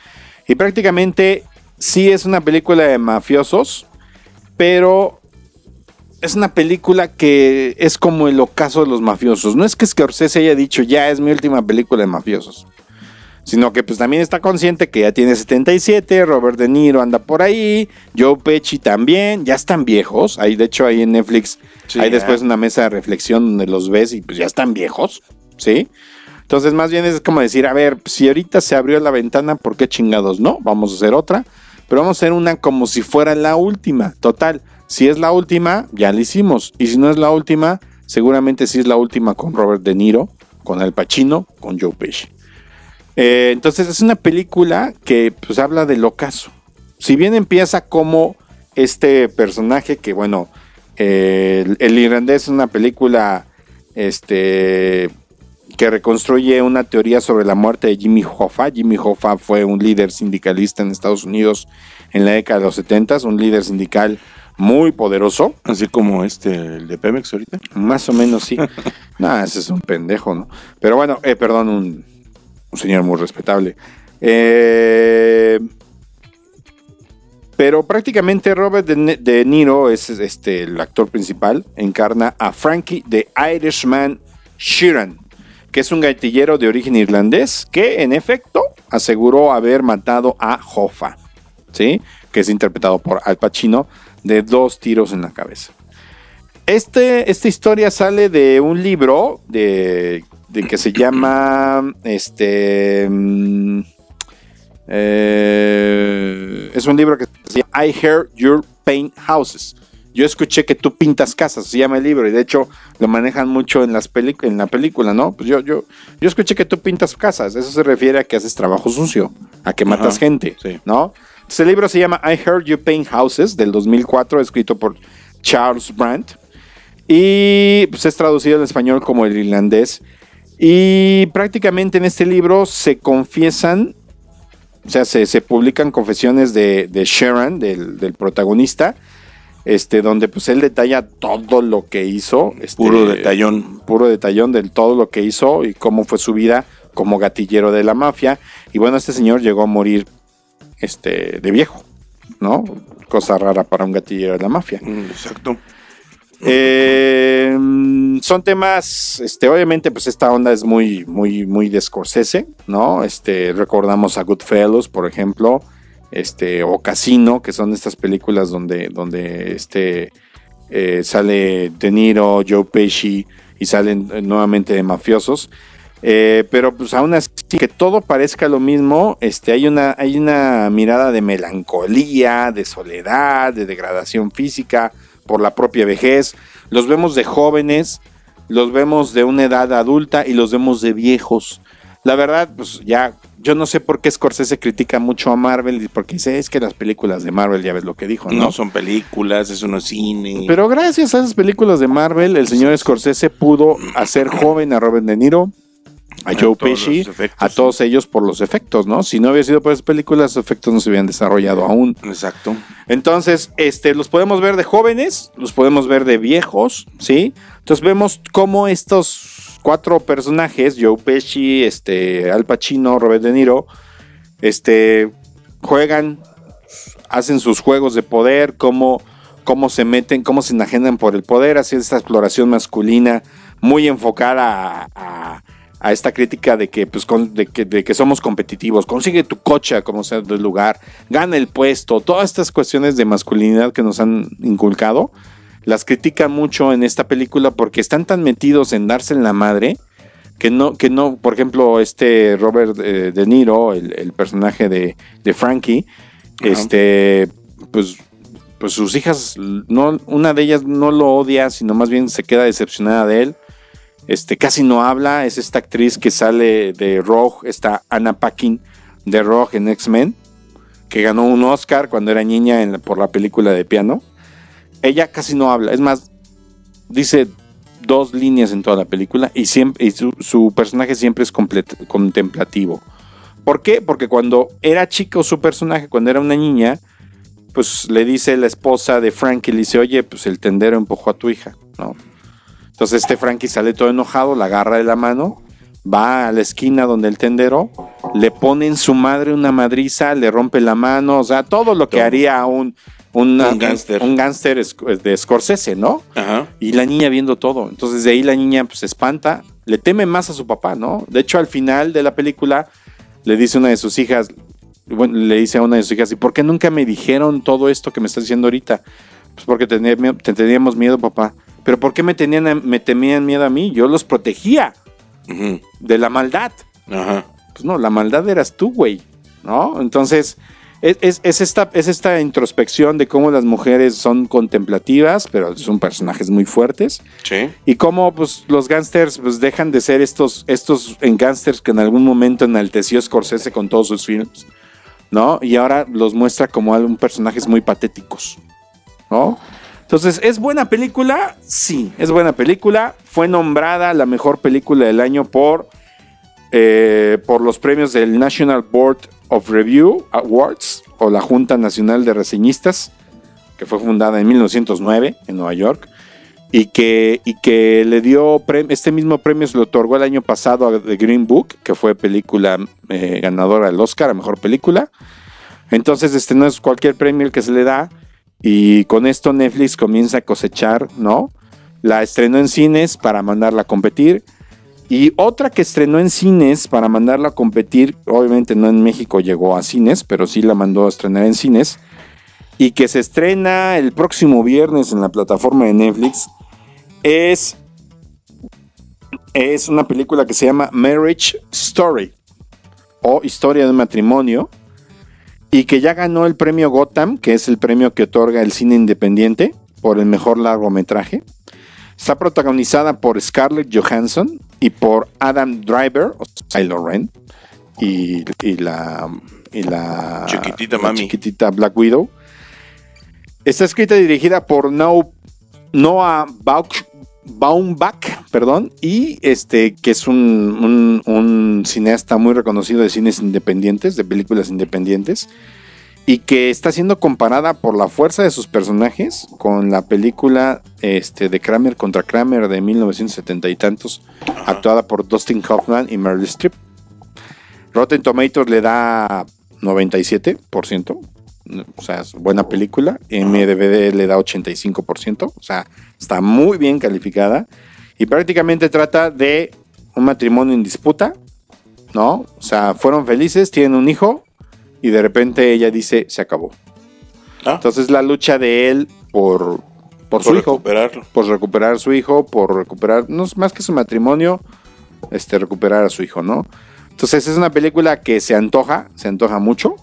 Y prácticamente sí es una película de mafiosos, pero es una película que es como el ocaso de los mafiosos. No es que Scorsese haya dicho, ya es mi última película de mafiosos sino que pues también está consciente que ya tiene 77, Robert De Niro anda por ahí, Joe Pesci también, ya están viejos, ahí de hecho ahí en Netflix hay después una mesa de reflexión donde los ves y pues ya están viejos, ¿sí? Entonces más bien es como decir, a ver, si ahorita se abrió la ventana, ¿por qué chingados no? Vamos a hacer otra, pero vamos a hacer una como si fuera la última, total, si es la última, ya la hicimos, y si no es la última, seguramente sí es la última con Robert De Niro, con Al Pacino, con Joe Pesci. Eh, entonces es una película que pues habla del ocaso. Si bien empieza como este personaje que bueno, el, irlandés es una película este, que reconstruye una teoría sobre la muerte de Jimmy Hoffa. Jimmy Hoffa fue un líder sindicalista en Estados Unidos en la década de los 70, un líder sindical muy poderoso. Así como este, el de Pemex ahorita. Más o menos, sí. [laughs] no, ese es un pendejo, ¿no? Pero bueno, eh, perdón, un, un señor muy respetable. Eh, pero prácticamente Robert de, Niro es este, el actor principal, encarna a Frankie the Irishman Sheeran, que es un gatillero de origen irlandés que en efecto aseguró haber matado a Hoffa, ¿sí? que es interpretado por Al Pacino, de dos tiros en la cabeza. Este, esta historia sale de un libro de que se llama este mm, eh, es un libro que se llama I Hear Your Paint Houses. Yo escuché que tú pintas casas, se llama el libro, y de hecho lo manejan mucho en, las en la película, ¿no? Pues yo, yo, yo escuché que tú pintas casas, eso se refiere a que haces trabajo sucio, a que matas gente, ¿no? Este libro se llama I Heard You Paint Houses, del 2004, escrito por Charles Brandt, y pues es traducido en español como el irlandés. Y prácticamente en este libro se confiesan, o sea, se, publican confesiones de, Sharon, del, protagonista, este, donde pues él detalla todo lo que hizo. Este, puro detallón. Puro detallón de todo lo que hizo y cómo fue su vida como gatillero de la mafia. Y bueno, este señor llegó a morir este, de viejo, ¿no? Cosa rara para un gatillero de la mafia. Mm, exacto. Eh, son temas, este, obviamente, pues esta onda es muy, muy, muy de Scorsese, ¿no? Este, recordamos a Goodfellas, por ejemplo, este, o Casino, que son estas películas donde, donde este, eh, sale De Niro, Joe Pesci y salen nuevamente de mafiosos. Eh, pero pues aún así que todo parezca lo mismo, este, hay, una, hay una mirada de melancolía, de soledad, de degradación física, por la propia vejez, los vemos de jóvenes, los vemos de una edad adulta y los vemos de viejos. La verdad, pues ya, yo no sé por qué Scorsese critica mucho a Marvel, porque dice, es que las películas de Marvel, ya ves lo que dijo, ¿no? No son películas, es uno cine. Pero gracias a esas películas de Marvel, el señor Scorsese pudo hacer joven a Robert De Niro, a Joe Pesci, a todos ellos por los efectos, ¿no? Si no hubiera sido por esas películas, los efectos no se hubieran desarrollado aún. Exacto. Entonces, este, los podemos ver de jóvenes, los podemos ver de viejos, ¿sí? Entonces vemos cómo estos cuatro personajes, Joe Pesci, este, Al Pacino, Robert De Niro, este, juegan, hacen sus juegos de poder, cómo, cómo se meten, cómo se enajenan por el poder, así esta exploración masculina muy enfocada a a esta crítica de que, pues, de, que, somos competitivos, consigue tu coche como sea del lugar, gana el puesto, todas estas cuestiones de masculinidad que nos han inculcado, las critican mucho en esta película porque están tan metidos en darse en la madre que no, que no, por ejemplo, este Robert eh, De Niro, el, personaje de, Frankie, este, pues pues sus hijas, no, una de ellas no lo odia, sino más bien se queda decepcionada de él este, casi no habla, es esta actriz que sale de Rogue, está Anna Paquin de Rogue en X-Men, que ganó un Oscar cuando era niña por la película de piano. Ella casi no habla, es más, dice dos líneas en toda la película y, siempre, su, personaje siempre es contemplativo. ¿Por qué? Porque cuando era chico su personaje, cuando era una niña, pues le dice la esposa de Frankie, le dice, oye, pues el tendero empujó a tu hija, ¿no? Entonces este Frankie sale todo enojado, la agarra de la mano, va a la esquina donde el tendero, le pone en su madre una madriza, le rompe la mano, o sea, todo lo que haría un, Un gángster. un gángster esc- de Scorsese, ¿no? Ajá. Y la niña viendo todo. Entonces de ahí la niña pues, se espanta, le teme más a su papá, ¿no? De hecho, al final de la película le dice una de sus hijas, bueno, le dice a una de sus hijas, ¿y por qué nunca me dijeron todo esto que me estás diciendo ahorita? Pues porque teníamos miedo, papá. Pero ¿por qué me, tenían, me temían miedo a mí? Yo los protegía de la maldad. Ajá. Pues no, la maldad eras tú, güey. ¿No? Entonces, es, es- es esta, es esta introspección de cómo las mujeres son contemplativas, pero son personajes muy fuertes. Sí. Y cómo pues, los gángsters pues, dejan de ser estos, estos en gángsters que en algún momento enalteció Scorsese con todos sus films, ¿no? Y ahora los muestra como personajes muy patéticos, ¿no? Entonces, ¿es buena película? Sí, es buena película. Fue nombrada la mejor película del año por, eh, por los premios del National Board of Review Awards o la Junta Nacional de Reseñistas, que fue fundada en 1909 en Nueva York y que, y que le dio este mismo premio se lo otorgó el año pasado a The Green Book, que fue película eh, ganadora del Oscar a mejor película. Entonces, este no es cualquier premio el que se le da. Y con esto Netflix comienza a cosechar, ¿no? La estrenó en cines para mandarla a competir. Y otra que estrenó en cines para mandarla a competir, obviamente no en México llegó a cines, pero sí la mandó a estrenar en cines. Y que se estrena el próximo viernes en la plataforma de Netflix, es, es una película que se llama Marriage Story o Historia de un matrimonio y que ya ganó el premio Gotham, que es el premio que otorga el cine independiente por el mejor largometraje. Está protagonizada por Scarlett Johansson y por Adam Driver, o sea, Kylo Ren, y, y la, y la Chiquitita la mami. chiquitita Black Widow. Está escrita y dirigida por Noah, Noah Bauch- Baumbach, perdón, y este que es un, un- un cineasta muy reconocido de cines independientes, de películas independientes, y que está siendo comparada por la fuerza de sus personajes con la película este, de Kramer contra Kramer de 1970 y tantos, actuada por Dustin Hoffman y Meryl Streep. Rotten Tomatoes le da 97%, o sea, es buena película. MDVD le da 85%, o sea, está muy bien calificada. Y prácticamente trata de un matrimonio en disputa, ¿no? O sea, fueron felices, tienen un hijo y de repente ella dice, se acabó. Ah, Entonces la lucha de él por, por, su hijo, por recuperar su hijo, por recuperar, no es más que su matrimonio, este, recuperar a su hijo, ¿no? Entonces es una película que se antoja, se antoja mucho,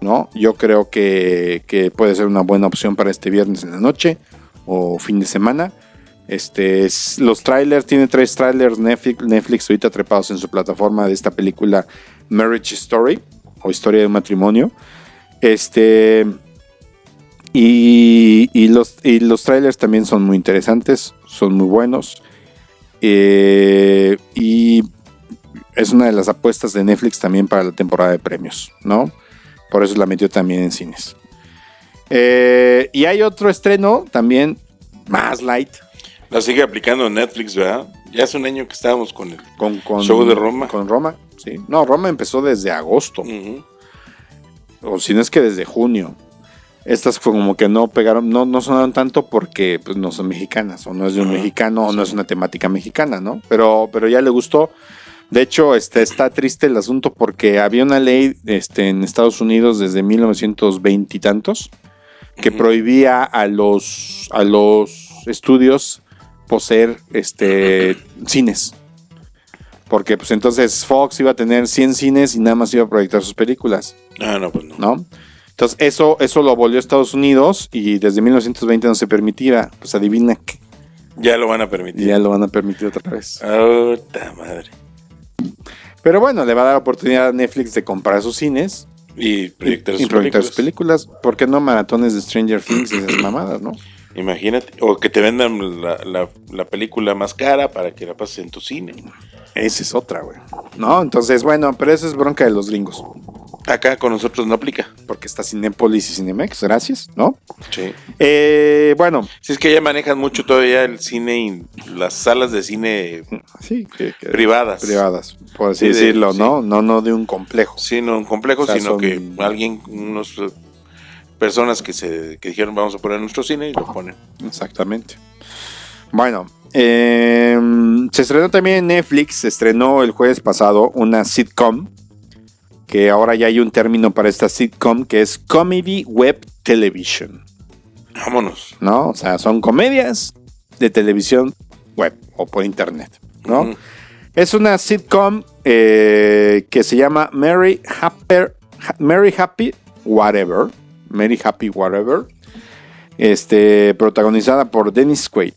¿no? Yo creo que, que puede ser una buena opción para este viernes en la noche o fin de semana. Este, es- los trailers, tiene tres trailers Netflix, Netflix ahorita trepados en su plataforma de esta película Marriage Story o Historia de un matrimonio. Este, y, y los, y los trailers también son muy interesantes, son muy buenos. Eh, y es una de las apuestas de Netflix también para la temporada de premios, ¿no? Por eso la metió también en cines. Eh, y hay otro estreno también más light La sigue aplicando Netflix, ¿verdad? Ya hace un año que estábamos con él. con, con Show de Roma. Con Roma, sí. No, Roma empezó desde agosto. O si no es que desde junio. Estas fue como que no pegaron, no, no sonaron tanto porque pues, no son mexicanas, o no es de un mexicano, o no es una temática mexicana, ¿no? Pero, pero ya le gustó. De hecho, este, está triste el asunto porque había una ley este, en Estados Unidos desde 1920 y tantos que prohibía a los, a los estudios poseer este, cines. Porque pues entonces Fox iba a tener 100 cines y nada más iba a proyectar sus películas. Ah, no, pues no. ¿no? Entonces, eso, eso lo abolió Estados Unidos y desde 1920 no se permitía. Pues adivina que Ya lo van a permitir. ya lo van a permitir otra vez. Oh, ta madre. Pero bueno, le va a dar oportunidad a Netflix de comprar sus cines Y proyectar y sus proyectar películas. sus películas. ¿Por qué no maratones de Stranger Things y esas [clears throat] mamadas, no? Imagínate. O que te vendan la, la- la película más cara para que la pases en tu cine. Esa es otra, güey. No, entonces, bueno, pero eso es bronca de los gringos. Acá con nosotros no aplica. Porque está Cinépolis y Cinemex, gracias, ¿no? Sí. Eh, bueno, Si es que ya manejan mucho todavía el cine y las salas de cine sí, que- que- privadas. privadas, por así Sí, de- decirlo, sí. ¿no? No, no de un complejo. Sí, no un complejo, O sea, sino son- que alguien, unos eh, personas que se que dijeron vamos a poner nuestro cine y lo ponen. Exactamente. Bueno, eh, se estrenó también en Netflix, se estrenó el jueves pasado una sitcom, que ahora ya hay un término para esta sitcom, que es Comedy Web Television, Vámonos. ¿no? O sea, son comedias de televisión web o por internet, ¿no? Es una sitcom eh, que se llama Mary Happy, Mary Happy Whatever. Mary Happy Whatever. Este, protagonizada por Dennis Quaid.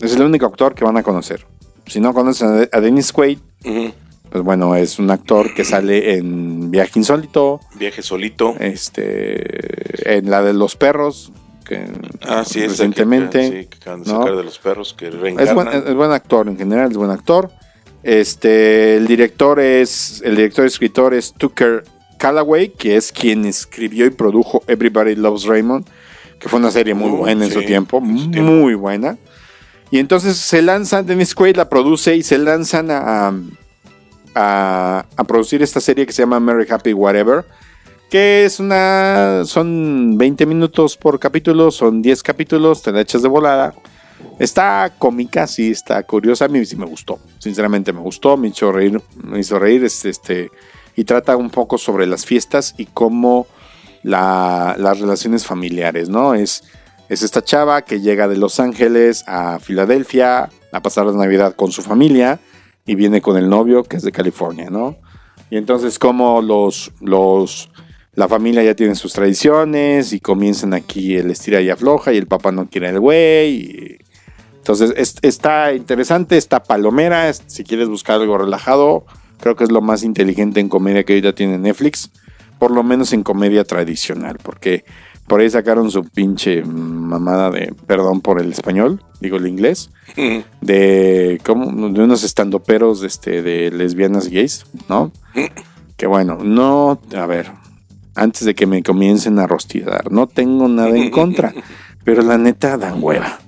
Es el único actor que van a conocer. Si no conocen a Dennis Quaid, Ujú. Pues bueno, es un actor que sale en Viaje Insólito, Viaje solito. este, en la de los perros, que Ah, sí, que- recientemente. sí, que acaban de ¿no? sacar de los perros que Es buen, es buen actor, en general es buen actor. Este, el director es, el director y escritor es Tucker Callaway, que es quien escribió y produjo Everybody Loves Raymond, que fue una serie muy Uh, buena en sí, su tiempo, en su tiempo. muy buena. Y entonces se lanzan, Dennis Quaid la produce y se lanzan a, a, a producir esta serie que se llama Mary Happy Whatever, que es una, son 20 minutos por capítulo, son 10 capítulos, te la echas de volada. Está cómica, sí, está curiosa. A mí sí me gustó. Sinceramente me gustó, me hizo reír. Me hizo reír este, y trata un poco sobre las fiestas y cómo la- las relaciones familiares, ¿no? Es, es esta chava que llega de Los Ángeles a Filadelfia a pasar la Navidad con su familia y viene con el novio que es de California, ¿no? Y entonces cómo los, los, la familia ya tiene sus tradiciones y comienzan aquí el estira y afloja y el papá no quiere el güey. Entonces es- está interesante, está palomera. es- si quieres buscar algo relajado, creo que es lo más inteligente en comedia que ahorita tiene Netflix. Por lo menos en comedia tradicional, porque por ahí sacaron su pinche mamada de, perdón por el español, digo el inglés, [laughs] de, ¿cómo? de unos estandoperos este, de lesbianas gays, ¿no? [laughs] Que bueno, no, a ver, antes de que me comiencen a rostizar, no tengo nada en contra, [laughs] pero la neta dan hueva.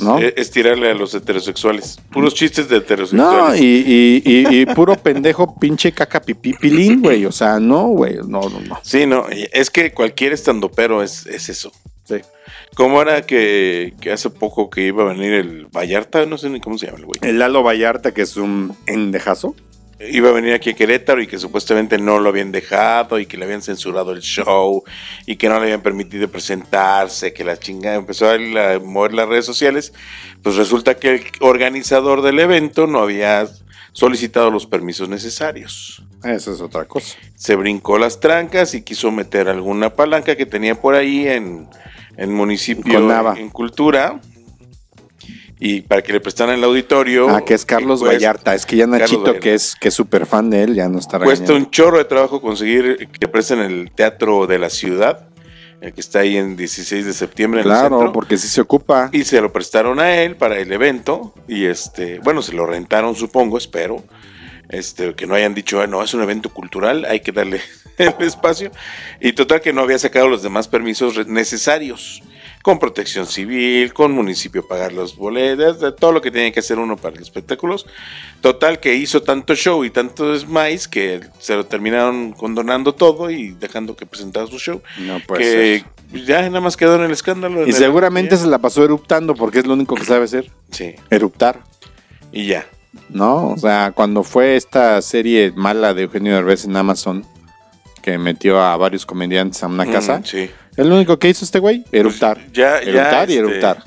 ¿No? Es, es tirarle a los heterosexuales. Puros chistes de No, heterosexuales. y, y- y- y puro pendejo pinche caca pipí pilín, güey, o sea, no, güey, no, no, no. Sí, no, es que cualquier estandopero es, es eso. Sí. ¿Cómo era que, que hace poco que iba a venir el Vallarta? No sé ni cómo se llama el güey. El Lalo Vallarta, que es un endejazo. Iba a venir aquí a Querétaro y que supuestamente no lo habían dejado y que le habían censurado el show y que no le habían permitido presentarse, que la chingada empezó a, la- mover las redes sociales. Pues resulta que el organizador del evento no había solicitado los permisos necesarios. Eso es otra cosa. se brincó las trancas y quiso meter alguna palanca que tenía por ahí en, en municipio en cultura y para que le prestaran el auditorio Ah, que es Carlos cuesta- Vallarta. Es que ya Nachito, Vallarta. que es que es súper fan de él, ya no está cuesta regañando. un chorro de trabajo conseguir que presten el teatro de la ciudad el que está ahí en 16 de septiembre en el Claro, centro. porque sí se ocupa. y se lo prestaron a él para el evento y este bueno se lo rentaron supongo espero este que no hayan dicho "Ah, no es un evento cultural hay que darle [laughs] el espacio y total que no había sacado los demás permisos necesarios con protección civil con municipio pagar los boletos de todo lo que tiene que hacer uno para los espectáculos total que hizo tanto show y tanto desmais que se lo terminaron condonando todo y dejando que presentara su show No puede que ser. ya nada más quedó en el escándalo Y el- seguramente se la pasó eruptando porque es lo único que sabe hacer. sí Eruptar. y ya ¿No? O sea, cuando fue esta serie mala de Eugenio Derbez en Amazon, que metió a varios comediantes a una casa, Mm, sí. Es lo único que hizo este güey, eruptar. Pues ya, ya, eruptar y este, eruptar.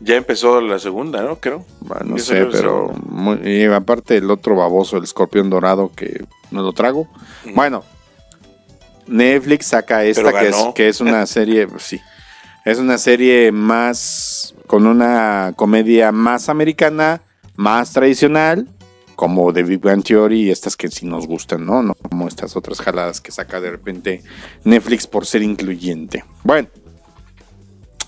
Ya empezó la segunda, ¿no? Creo. Bueno, no ya sé, pero... muy- y aparte el otro baboso, el escorpión dorado, que no lo trago. Bueno, Netflix saca esta que es, que es una [laughs] serie, pues, sí, es una serie más, con una comedia más americana, más tradicional, como The Big Bang Theory y estas que sí nos gustan, ¿no? No como estas otras jaladas que saca de repente Netflix por ser incluyente. Bueno,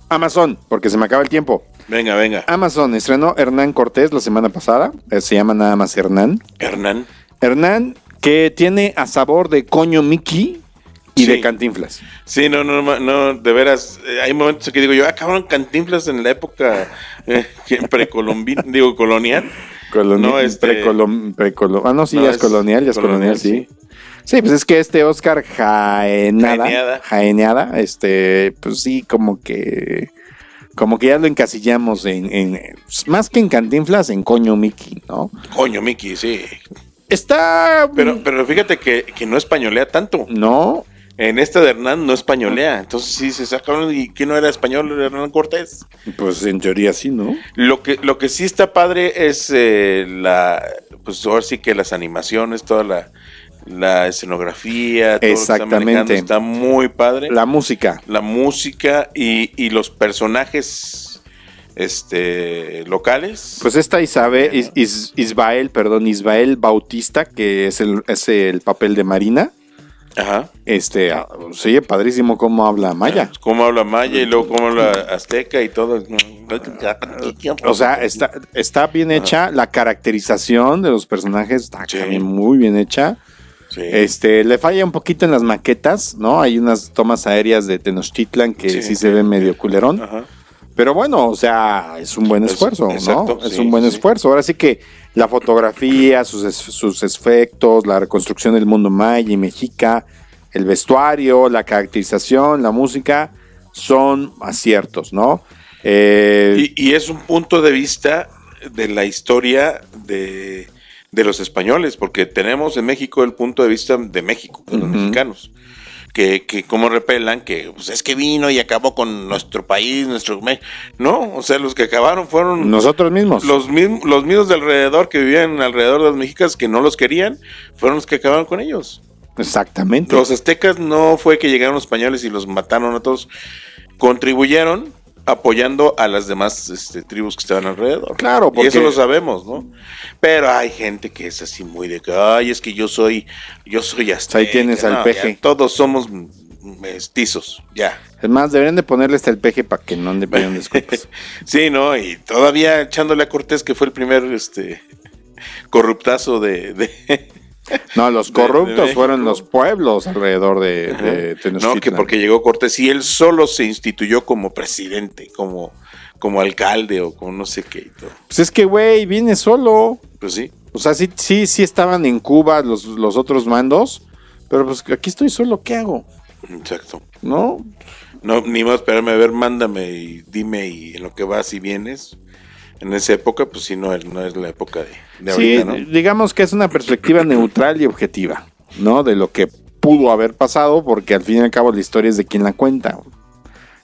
Amazon, porque se me acaba el tiempo. Venga, venga. Amazon estrenó Hernán Cortés la semana pasada. Eh, Se llama nada más Hernán. Hernán. Hernán, que tiene a sabor de coño Mickey y Sí. de cantinflas. Sí, no, no, no, de veras, eh, hay momentos que digo yo, ah, cabrón, cantinflas en la época eh, [laughs] precolombina, [laughs] digo, colonial. Coloni- No, este- precolom- precolom- ah, no, sí, No, ya es, es colonial, ya es colonial, colonial, sí. sí. pues es que este Oscar Jaenada, Jaeneada. Jaeneada, este, pues sí, como que, como que ya lo encasillamos en, en- más que en cantinflas, en coño Mickey, ¿no? Coño, Mickey, sí. Está, Pero, pero fíjate que, que no españolea tanto. no, En esta de Hernán no españolea. Entonces sí se sacaron y que no era español Hernán Cortés. pues en teoría sí, ¿no? Lo que, lo que sí está padre es eh, la, pues ahora sí que las animaciones, toda la, la escenografía, todo lo que está Exactamente. está muy padre. La música. la música y, y los personajes este locales. Pues esta Isabel, Is- Is- Isbael, perdón, Isbael Bautista, que es el, es el papel de Marina, Ajá. este, ah, oye padrísimo cómo habla Maya. Cómo habla maya y luego cómo habla azteca y todo. O sea, está, está bien hecha, la caracterización de los personajes está Sí. también muy bien hecha. Sí. Este, le falla un poquito en las maquetas, ¿no? Hay unas tomas aéreas de Tenochtitlan que sí, Sí. se ven medio culerón. Ajá. Pero bueno, o sea, es un buen Es- esfuerzo, exacto, ¿no? Es un buen sí. esfuerzo. Ahora sí que la fotografía, sus, sus efectos, la reconstrucción del mundo maya y mexica, el vestuario, la caracterización, la música, son aciertos, ¿no? Eh, Y, y es un punto de vista de la historia de, de los españoles, porque tenemos en México el punto de vista de México, de los mexicanos. Que, que como repelan, que pues es que vino y acabó con nuestro país, nuestro... No, o sea, los que acabaron fueron nosotros mismos. los mismos, los mismos de alrededor que vivían alrededor de los mexicas que no los querían, fueron los que acabaron con ellos. Exactamente. Los aztecas no fue que llegaron los españoles y los mataron a todos, contribuyeron apoyando a las demás este, tribus que estaban alrededor. Claro, Y eso porque- lo sabemos, ¿no? Pero hay gente que es así muy de que, ay, es que yo soy, yo soy azteca. Ahí tienes al No, peje. ya todos somos mestizos, ya. Es más, deberían de ponerle hasta el peje para que no ande pidiendo disculpas. [laughs] Sí, ¿no? Y todavía echándole a Cortés, que fue el primer este [laughs] corruptazo de, de- No, los corruptos de fueron los pueblos alrededor de, de Tenochtitlan. No, que porque llegó Cortés y él solo se instituyó como presidente, como, como alcalde o como no sé qué y todo. Pues es que, güey, viene solo. Pues sí. O sea, sí, sí, sí estaban en Cuba los, los otros mandos, pero pues aquí estoy solo, ¿qué hago? Exacto. ¿No? No, ni más esperarme a ver, mándame y dime y en lo que vas y vienes. En esa época, pues sí, no es, no es la época de, de Sí, ahorita, ¿no? digamos que es una perspectiva neutral y objetiva, ¿no? De lo que pudo haber pasado, porque al fin y al cabo la historia es de quien la cuenta.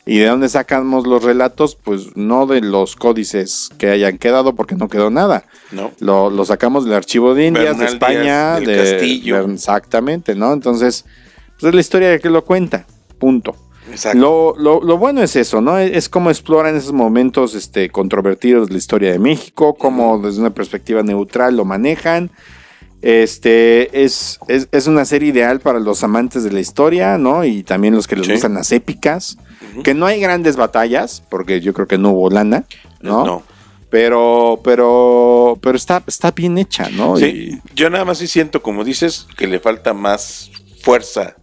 ¿Y de dónde sacamos los relatos? Pues no de los códices que hayan quedado, porque no quedó nada. ¿No? Lo, lo sacamos del archivo de Indias, de España, Díaz del de Castillo. Exactamente, ¿no? Entonces, pues es la historia que lo cuenta. Punto. Lo, lo- lo bueno es eso, ¿no? Es, como exploran esos momentos este, controvertidos de la historia de México, cómo desde una perspectiva neutral lo manejan. Este es, es, es una serie ideal para los amantes de la historia, ¿no? Y también los que les Sí. gustan las épicas. Que no hay grandes batallas, porque yo creo que no hubo lana, ¿no? No. Pero, pero, pero está, está bien hecha, ¿no? Sí, yo nada más sí siento, como dices, que le falta más fuerza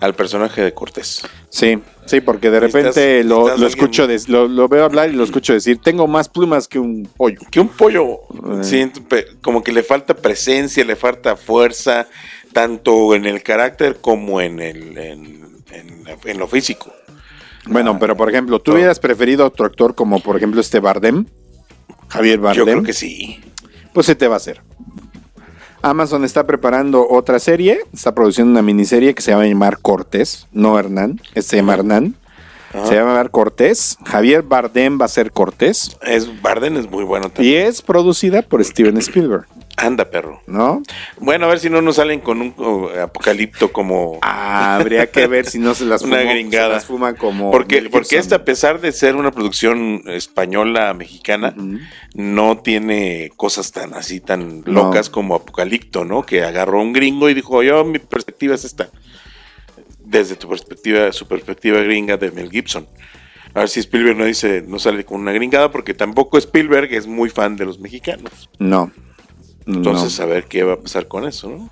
al personaje de Cortés. Sí, sí, porque de repente lo, lo escucho, lo, lo veo hablar y lo escucho decir, tengo más plumas que un pollo. Que un pollo, Eh. pe- como que le falta presencia, le falta fuerza, tanto en el carácter como en, el, en, en- en lo físico. Bueno, Ah, pero por ejemplo, ¿tú hubieras preferido otro actor como por ejemplo este Bardem? Javier Bardem. Yo creo que sí. Pues se te va a hacer. Amazon está preparando otra serie, está produciendo una miniserie que se llama llamar Cortés, no Hernán, este se llama Hernán. Ajá. Se llama llamar Cortés. Javier Bardem va a ser Cortés. Es, Barden es muy bueno Y también. es producida por Steven Spielberg, Anda, perro. ¿no? Bueno, a ver si no nos salen con un oh, apocalipto como... Ah, habría que ver si no se las [laughs] Una fumó- gringada. se las fuma como. Porque, porque esta, a pesar de ser una producción española, mexicana, no tiene cosas tan así, tan No. locas como Apocalipto, ¿no? Que agarró un gringo y dijo, yo, mi perspectiva es esta. Desde tu perspectiva, su perspectiva gringa de Mel Gibson. A ver si Spielberg no dice, no sale con una gringada, porque tampoco Spielberg es muy fan de los mexicanos. No. Entonces, no. a ver qué va a pasar con eso, ¿no?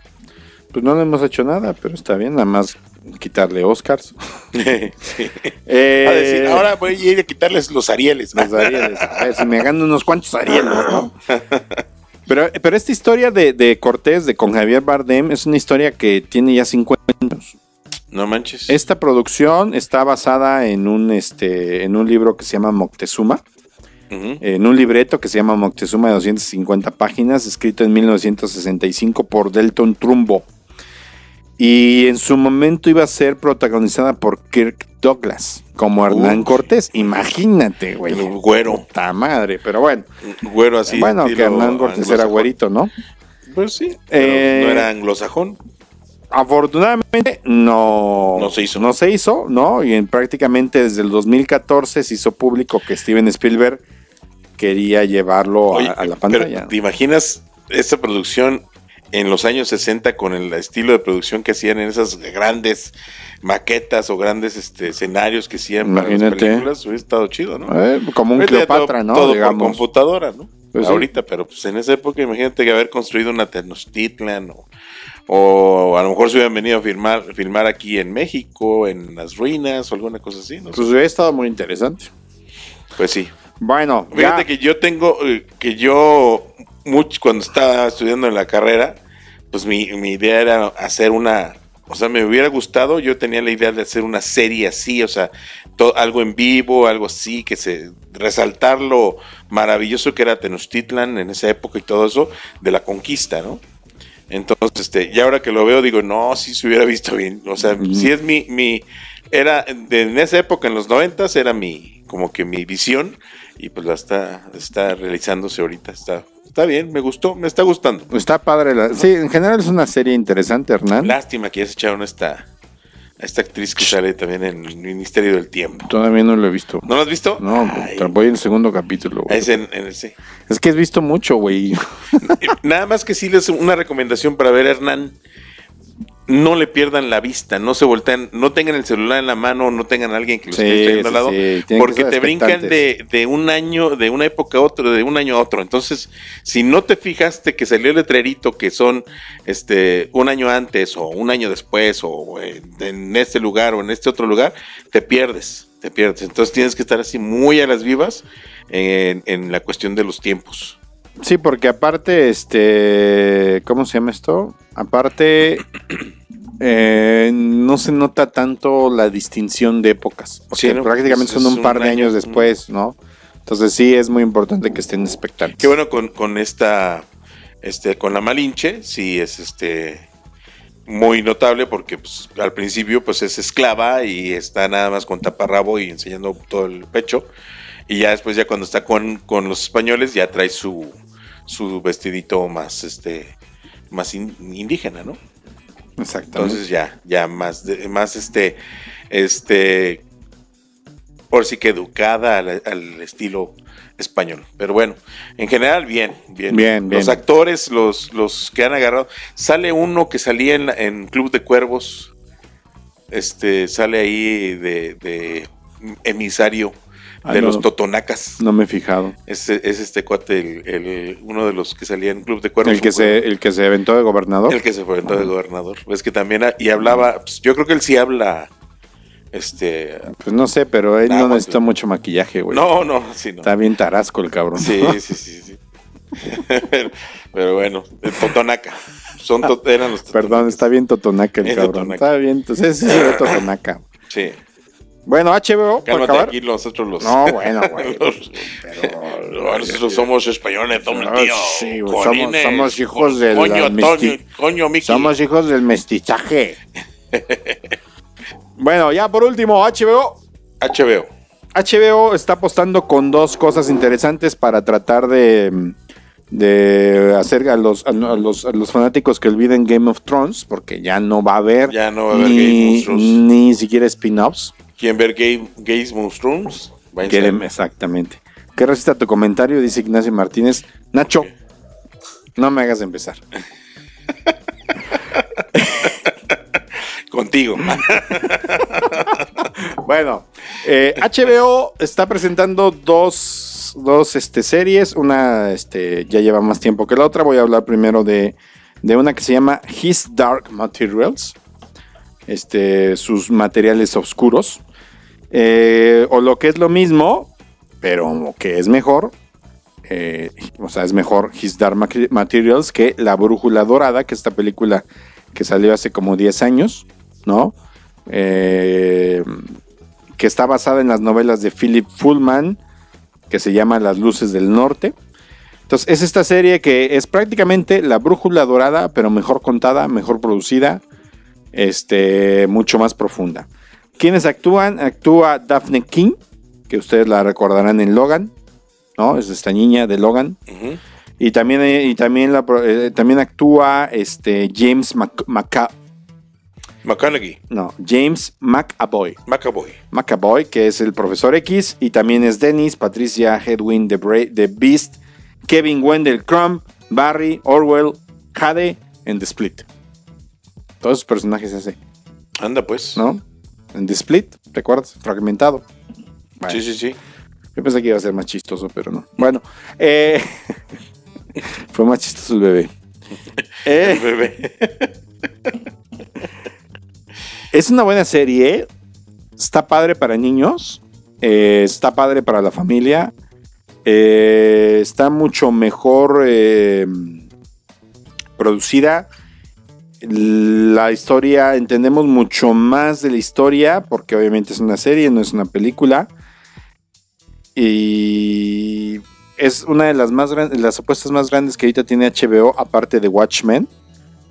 Pues no le hemos hecho nada, pero está bien, nada más quitarle Oscars. [laughs] Sí. Eh, A decir, ahora voy a ir a quitarles los Arieles. Los Arieles. [laughs] A ver si me gano unos cuantos Arieles, ¿no? [laughs] Pero, pero esta historia de, de Cortés, de con Javier Bardem, es una historia que tiene ya 50 años. No manches. Esta producción está basada en un, este, en un libro que se llama Moctezuma, en un libreto que se llama Moctezuma de 250 páginas, escrito en 1965 por Delton Trumbo. Y en su momento iba a ser protagonizada por Kirk Douglas, como Hernán Uy. Cortés. Imagínate, güey. El güero. Puta madre, pero bueno. Güero así. bueno, que Hernán Cortés era güerito, ¿no? Pues sí. Pero Eh, no era anglosajón. Afortunadamente no, No se hizo. No se hizo, ¿no? Y en, prácticamente desde el 2014 se hizo público que Steven Spielberg quería llevarlo a- Oye, a, la pero, pantalla. ¿Te imaginas esta producción en los años 60 con el estilo de producción que hacían en esas grandes maquetas o grandes este, escenarios que hacían para las Imagínate. películas? Hubiera estado chido, ¿no? Eh, como un Cleopatra, todo, ¿no? Todo Digamos. por computadora, ¿no? Pues sí. Ahorita, pero pues en esa época imagínate que haber construido una Tenochtitlan o, o a lo mejor se hubieran venido a filmar, filmar aquí en México, en las ruinas o alguna cosa así, ¿no? Pues hubiera estado muy interesante. Pues sí. Bueno, Fíjate ya- que yo tengo, eh, que yo, mucho, cuando estaba estudiando en la carrera, pues mi, mi idea era hacer una, o sea, me hubiera gustado, yo tenía la idea de hacer una serie así, o sea, to- algo en vivo, algo así, que se, resaltar lo maravilloso que era Tenochtitlan en esa época y todo eso, de la conquista, ¿no? Entonces, este, y ahora que lo veo, digo, no, sí se hubiera visto bien, o sea, Ujú. sí es mi, mi, era, de- en esa época, en los noventas, era mi, como que mi visión, y pues la está, está realizándose ahorita, está, está bien, me gustó, me está gustando. está padre. la- sí, en general es una serie interesante, Hernán. Lástima que ya se echaron esta, esta actriz que sale también en el Ministerio del Tiempo. Todavía no lo he visto. ¿No lo has visto? No, Ay, voy en el segundo capítulo. güey. es en, en el sí. Es que has visto mucho, güey. [laughs] Nada más que sí les una recomendación para ver Hernán. No le pierdan la vista, no se voltean, no tengan el celular en la mano, no tengan a alguien que los Sí, esté sí, al lado, sí, porque te brincan de, de un año, de una época a otro, de un año a otro. Entonces, si no te fijaste que salió el letrerito que son este un año antes o un año después o en, en este lugar o en este otro lugar, te pierdes, te pierdes. Entonces tienes que estar así muy a las vivas en, en la cuestión de los tiempos. Sí, porque aparte, este, ¿cómo se llama esto? Aparte, eh, no se nota tanto la distinción de épocas. Porque Sí, ¿no? prácticamente son un par un de año. años después, ¿no? Entonces sí es muy importante que estén expectantes. Qué bueno con, con esta, este, con la Malinche, sí es este muy notable porque pues, al principio pues es esclava y está nada más con taparrabo y enseñando todo el pecho. Y ya después, ya cuando está con, con los españoles, ya trae su, su vestidito más este más in- indígena, ¿no? Exactamente. Entonces ya, ya más, de- más este, este, por sí que educada al, al estilo español. Pero bueno, en general bien, bien. Bien, bien. Los actores, los, los que han agarrado, sale uno que salía en, en Club de Cuervos, este, sale ahí de, de emisario Ah, de no. los Totonacas. no me he fijado. Es, es este cuate, el, el- uno de los que salía en Club de Cuervos. El que, se, el que se aventó de gobernador. El que se fue de gobernador. Ves que también, ha- y hablaba, pues, yo creo que él sí habla, este, Pues no sé, pero él Ah, no necesita mucho maquillaje, güey. no, no, sí, no. Está bien tarasco el cabrón. Sí, sí, sí, sí. [laughs] pero, bueno, el Totonaca. Son eran los Perdón, está bien totonaca el Es cabrón. totonaca. Está bien, entonces sí totonaca. Sí. Bueno, HBO, por Cálmate acabar. aquí nosotros los. No, bueno, [laughs] güey. los- pero- No, nosotros somos españoles, hombre, Ah, tío. sí, güey, somos- somos hijos de coño, mesti- coño, Miki. Somos hijos del mestizaje. [laughs] bueno, ya por último, HBO. HBO. HBO está apostando con dos cosas interesantes para tratar de, de hacer a los, a los, a los fanáticos que olviden Game of Thrones, porque ya no va a haber, Ya no va a haber ni, Game of Thrones. ni siquiera spin-offs. ¿Quieren ver Gay, Gays Monstrums? Quieren- exactamente. ¿Qué recita tu comentario? Dice Ignacio Martínez. Nacho, no me hagas empezar. [laughs] Contigo. [laughs] Bueno, Eh, HBO está presentando dos, dos este, series. Una este, ya lleva más tiempo que la otra. Voy a hablar primero de, de una que se llama His Dark Materials. Este, sus materiales oscuros. Eh, o lo que es lo mismo, pero que es mejor. eh, o sea, es mejor His Dark Ma- Materials que La Brújula Dorada, que es esta película que salió hace como 10 años, ¿no? Eh, que está basada en las novelas de Philip Pullman, que se llama Las Luces del Norte. Entonces, es esta serie que es prácticamente la brújula dorada, pero mejor contada, mejor producida, este, mucho más profunda. ¿Quiénes actúan? Actúa Daphne King, que ustedes la recordarán en Logan, ¿no? Es esta niña de Logan. Y también, eh, y también, la eh, también actúa este, James Mac- Maca- McConaughey, no, James McAvoy. McAvoy. McAvoy, que es el profesor X, y también es Dennis, Patricia Hedwin de, Bra- de Beast, Kevin Wendell Crumb, Barry, Orwell, Jade en The Split. Todos esos personajes ese, Anda pues. ¿no? En The Split, ¿recuerdas? Fragmentado. Bueno, Sí, sí, sí. Yo pensé que iba a ser más chistoso, pero no. Bueno, eh, [laughs] fue más chistoso el bebé. [laughs] Eh, Bebé. [laughs] Es una buena serie. Está padre para niños. eh, está padre para la familia. está mucho mejor producida. La historia, entendemos mucho más de la historia, porque obviamente es una serie, no es una película. Y es una de las más grandes, las apuestas más grandes que ahorita tiene HBO, aparte de Watchmen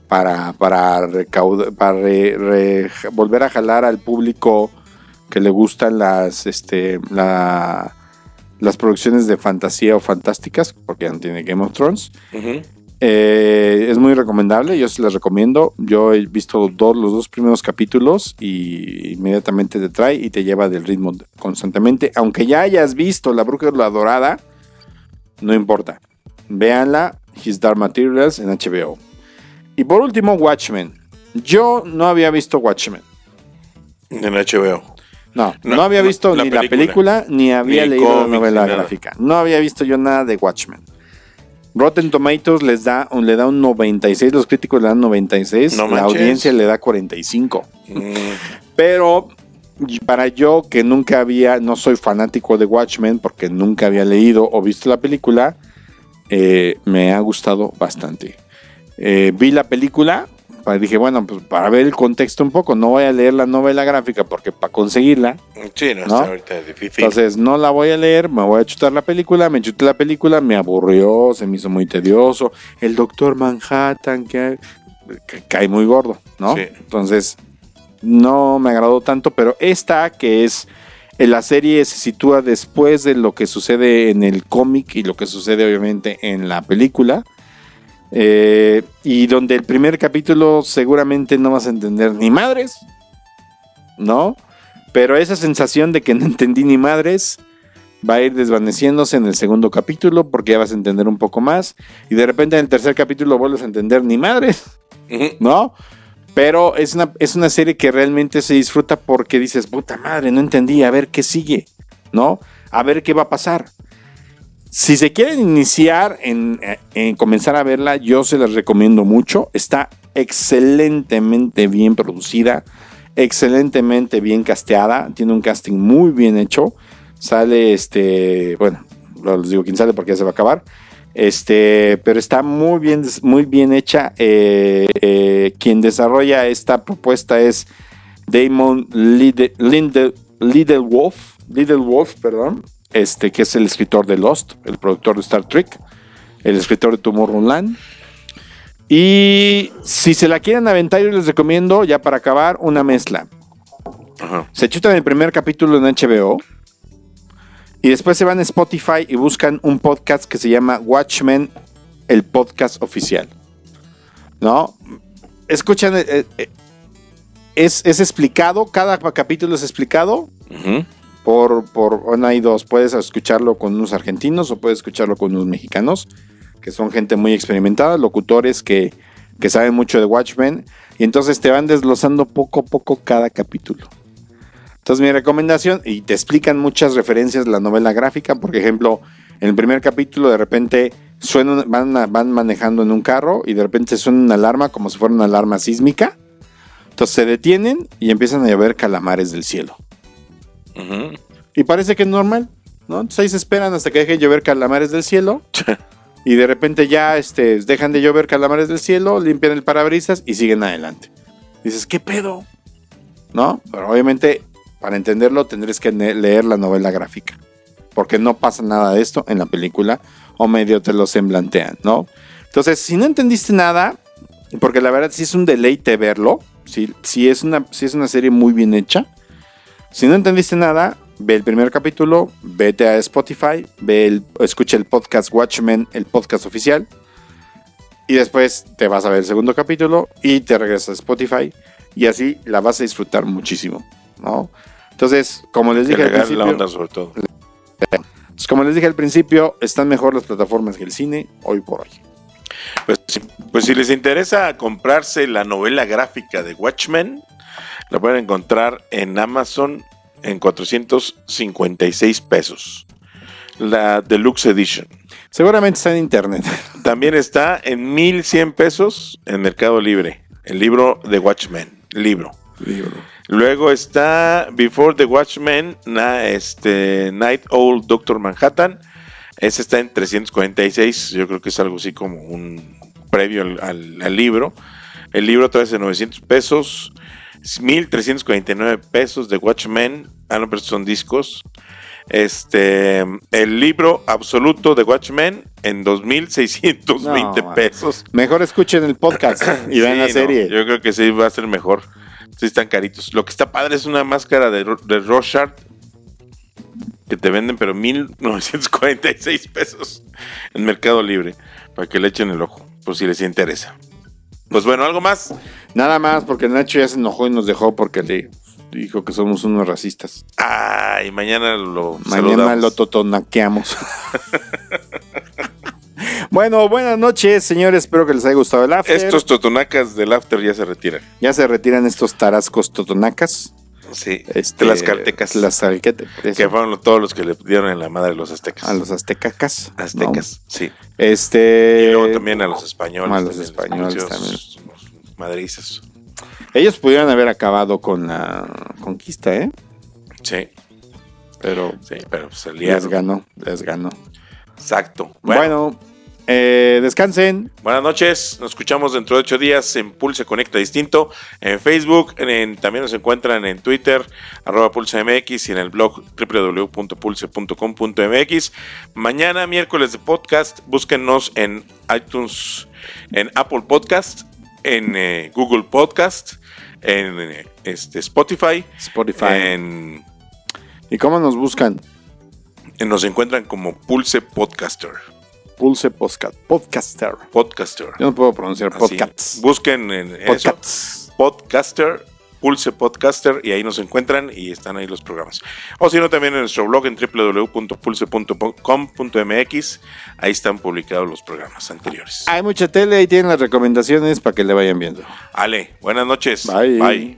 para, para, recaudar, para re- volver a jalar al público que le gustan las, este, la- las producciones de fantasía o fantásticas, porque ya no tiene Game of Thrones. Ujú. Eh, es muy recomendable, yo se las recomiendo. Yo he visto dos, los dos primeros capítulos y inmediatamente te trae y te lleva del ritmo constantemente. Aunque ya hayas visto La Bruja la Dorada, no importa. Véanla, His Dark Materials en HBO. Y por último, Watchmen. Yo no había visto Watchmen. En HBO. No, no, No, había visto la ni la película. película ni había Ni leído la novela nada. gráfica. No había visto yo nada de Watchmen. Rotten Tomatoes les da, un- le da un 96, los críticos le dan 96, No la audiencia le da 45. Mm, Pero para yo que nunca había, no soy fanático de Watchmen porque nunca había leído o visto la película, eh, me ha gustado bastante. Eh, vi la película, pa- dije, bueno, pues para ver el contexto un poco, no voy a leer la novela gráfica porque para conseguirla, Sí, no, ¿No? está ahorita difícil. entonces no la voy a leer, me voy a chutar la película, me chuté la película, me aburrió, se me hizo muy tedioso. El Doctor Manhattan, que, que cae muy gordo, ¿no? Sí. Entonces no me agradó tanto, pero esta que es en la serie se sitúa después de lo que sucede en el cómic y lo que sucede obviamente en la película. Eh, y donde el primer capítulo seguramente no vas a entender ni madres, ¿no? Pero esa sensación de que no entendí ni madres va a ir desvaneciéndose en el segundo capítulo porque ya vas a entender un poco más. Y de repente en el tercer capítulo vuelves a entender ni madres. ¿no? Pero es una, es una serie que realmente se disfruta porque dices, puta madre, no entendí, a ver qué sigue, ¿no? A ver qué va a pasar. Si se quieren iniciar en, en comenzar a verla, yo se las recomiendo mucho. Está excelentemente bien producida, excelentemente bien casteada, tiene un casting muy bien hecho. Sale este, bueno, no les digo quién sale porque ya se va a acabar. Este, pero está muy bien, muy bien hecha. Eh, eh, quien desarrolla esta propuesta es Damon Linde, Linde, Lidlewolf, Lidlewolf, perdón, este, que es el escritor de Lost, el productor de Star Trek, el escritor de Tomorrowland. Y si se la quieren aventar, yo les recomiendo, ya para acabar, una mezcla. Ajá. Se chutan el primer capítulo en HBO. Y después se van a Spotify y buscan un podcast que se llama Watchmen, el podcast oficial. ¿No? Escuchan, eh, eh, es, es explicado, cada capítulo es explicado Ujú. Por, por bueno, hay dos. Puedes escucharlo con unos argentinos o puedes escucharlo con unos mexicanos, que son gente muy experimentada, locutores que, que saben mucho de Watchmen. Y entonces te van desglosando poco a poco cada capítulo. Entonces mi recomendación, y te explican muchas referencias de la novela gráfica, por ejemplo, en el primer capítulo de repente van, van manejando en un carro y de repente suena una alarma como si fuera una alarma sísmica. Entonces se detienen y empiezan a llover calamares del cielo. Y parece que es normal, ¿no? Entonces ahí se esperan hasta que dejen llover calamares del cielo. [laughs] y de repente ya este, dejan de llover calamares del cielo, limpian el parabrisas y siguen adelante. Dices, ¿qué pedo? ¿No? Pero obviamente, para entenderlo, tendrías que leer la novela gráfica. Porque no pasa nada de esto en la película, o medio te lo semblantean, ¿no? Entonces, si no entendiste nada, porque la verdad sí es un deleite verlo, sí, sí es, una, sí es una serie muy bien hecha. Si no entendiste nada, ve el primer capítulo, vete a Spotify, ve el, escucha el podcast Watchmen, el podcast oficial. Y después te vas a ver el segundo capítulo y te regresas a Spotify. Y así la vas a disfrutar muchísimo, ¿no? Entonces, como les dije al principio, la onda sobre todo. entonces, como les dije al principio, están mejor las plataformas que el cine hoy por hoy. Pues, pues si les interesa comprarse la novela gráfica de Watchmen, la pueden encontrar en Amazon en 456 pesos. La Deluxe Edition. Seguramente está en internet. [laughs] También está en 1100 pesos en Mercado Libre. El libro de Watchmen. Libro. Luego está Before the Watchmen, na- este, Night Owl Doctor Manhattan. Ese está en 346. Yo creo que es algo así como un previo al, al- al libro. El libro trae de 900 pesos. 1349 pesos de Watchmen. Ah, no, pero son discos. Este, el libro absoluto de Watchmen en 2620 No, pesos. Mejor escuchen el podcast [coughs] y vean Sí, la no, serie. yo creo que sí va a ser mejor. Sí están caritos. Lo que está padre es una máscara de, de Rorschach que te venden pero 1946 pesos en Mercado Libre para que le echen el ojo, por si les interesa. Pues bueno, algo más. Nada más porque Nacho ya se enojó y nos dejó porque le dijo que somos unos racistas. Ay, mañana lo Mañana saludamos. lo totonaqueamos. [laughs] bueno, buenas noches, señores. Espero que les haya gustado el after. Estos totonacas del after ya se retiran. Ya se retiran estos tarascos totonacas. Sí, Este, las caltecas. Las que fueron todos los que le dieron en la madre a los aztecas. a los aztecacas. ¿no? aztecas, sí. Este. Y luego también a los españoles. a los españoles también. Madrizas. Ellos pudieron haber acabado con la conquista, ¿eh? Sí, Pero sí, pero pues el les ganó, les ganó. Exacto. Bueno, Bueno, eh, descansen. buenas noches. Nos escuchamos dentro de ocho días en Pulse Conecta Distinto. En Facebook, en- también nos encuentran en Twitter, arroba Pulse MX y en el blog www.pulse.com.mx. Mañana, miércoles de podcast, búsquennos en iTunes, en Apple Podcast, en eh, Google Podcast, en eh, este, Spotify, Spotify. en ¿Y cómo nos buscan? Nos encuentran como Pulse Podcaster. Pulse Podcast. Podcaster. Podcaster. Yo no puedo pronunciar Así. podcasts. Busquen en eso. Podcasts. Podcaster. Pulse Podcaster y ahí nos encuentran y están ahí los programas. O si no, también en nuestro blog en www.pulse.com.mx. Ahí están publicados los programas anteriores. Hay mucha tele y tienen las recomendaciones para que le vayan viendo. Ale, buenas noches. Bye. Bye.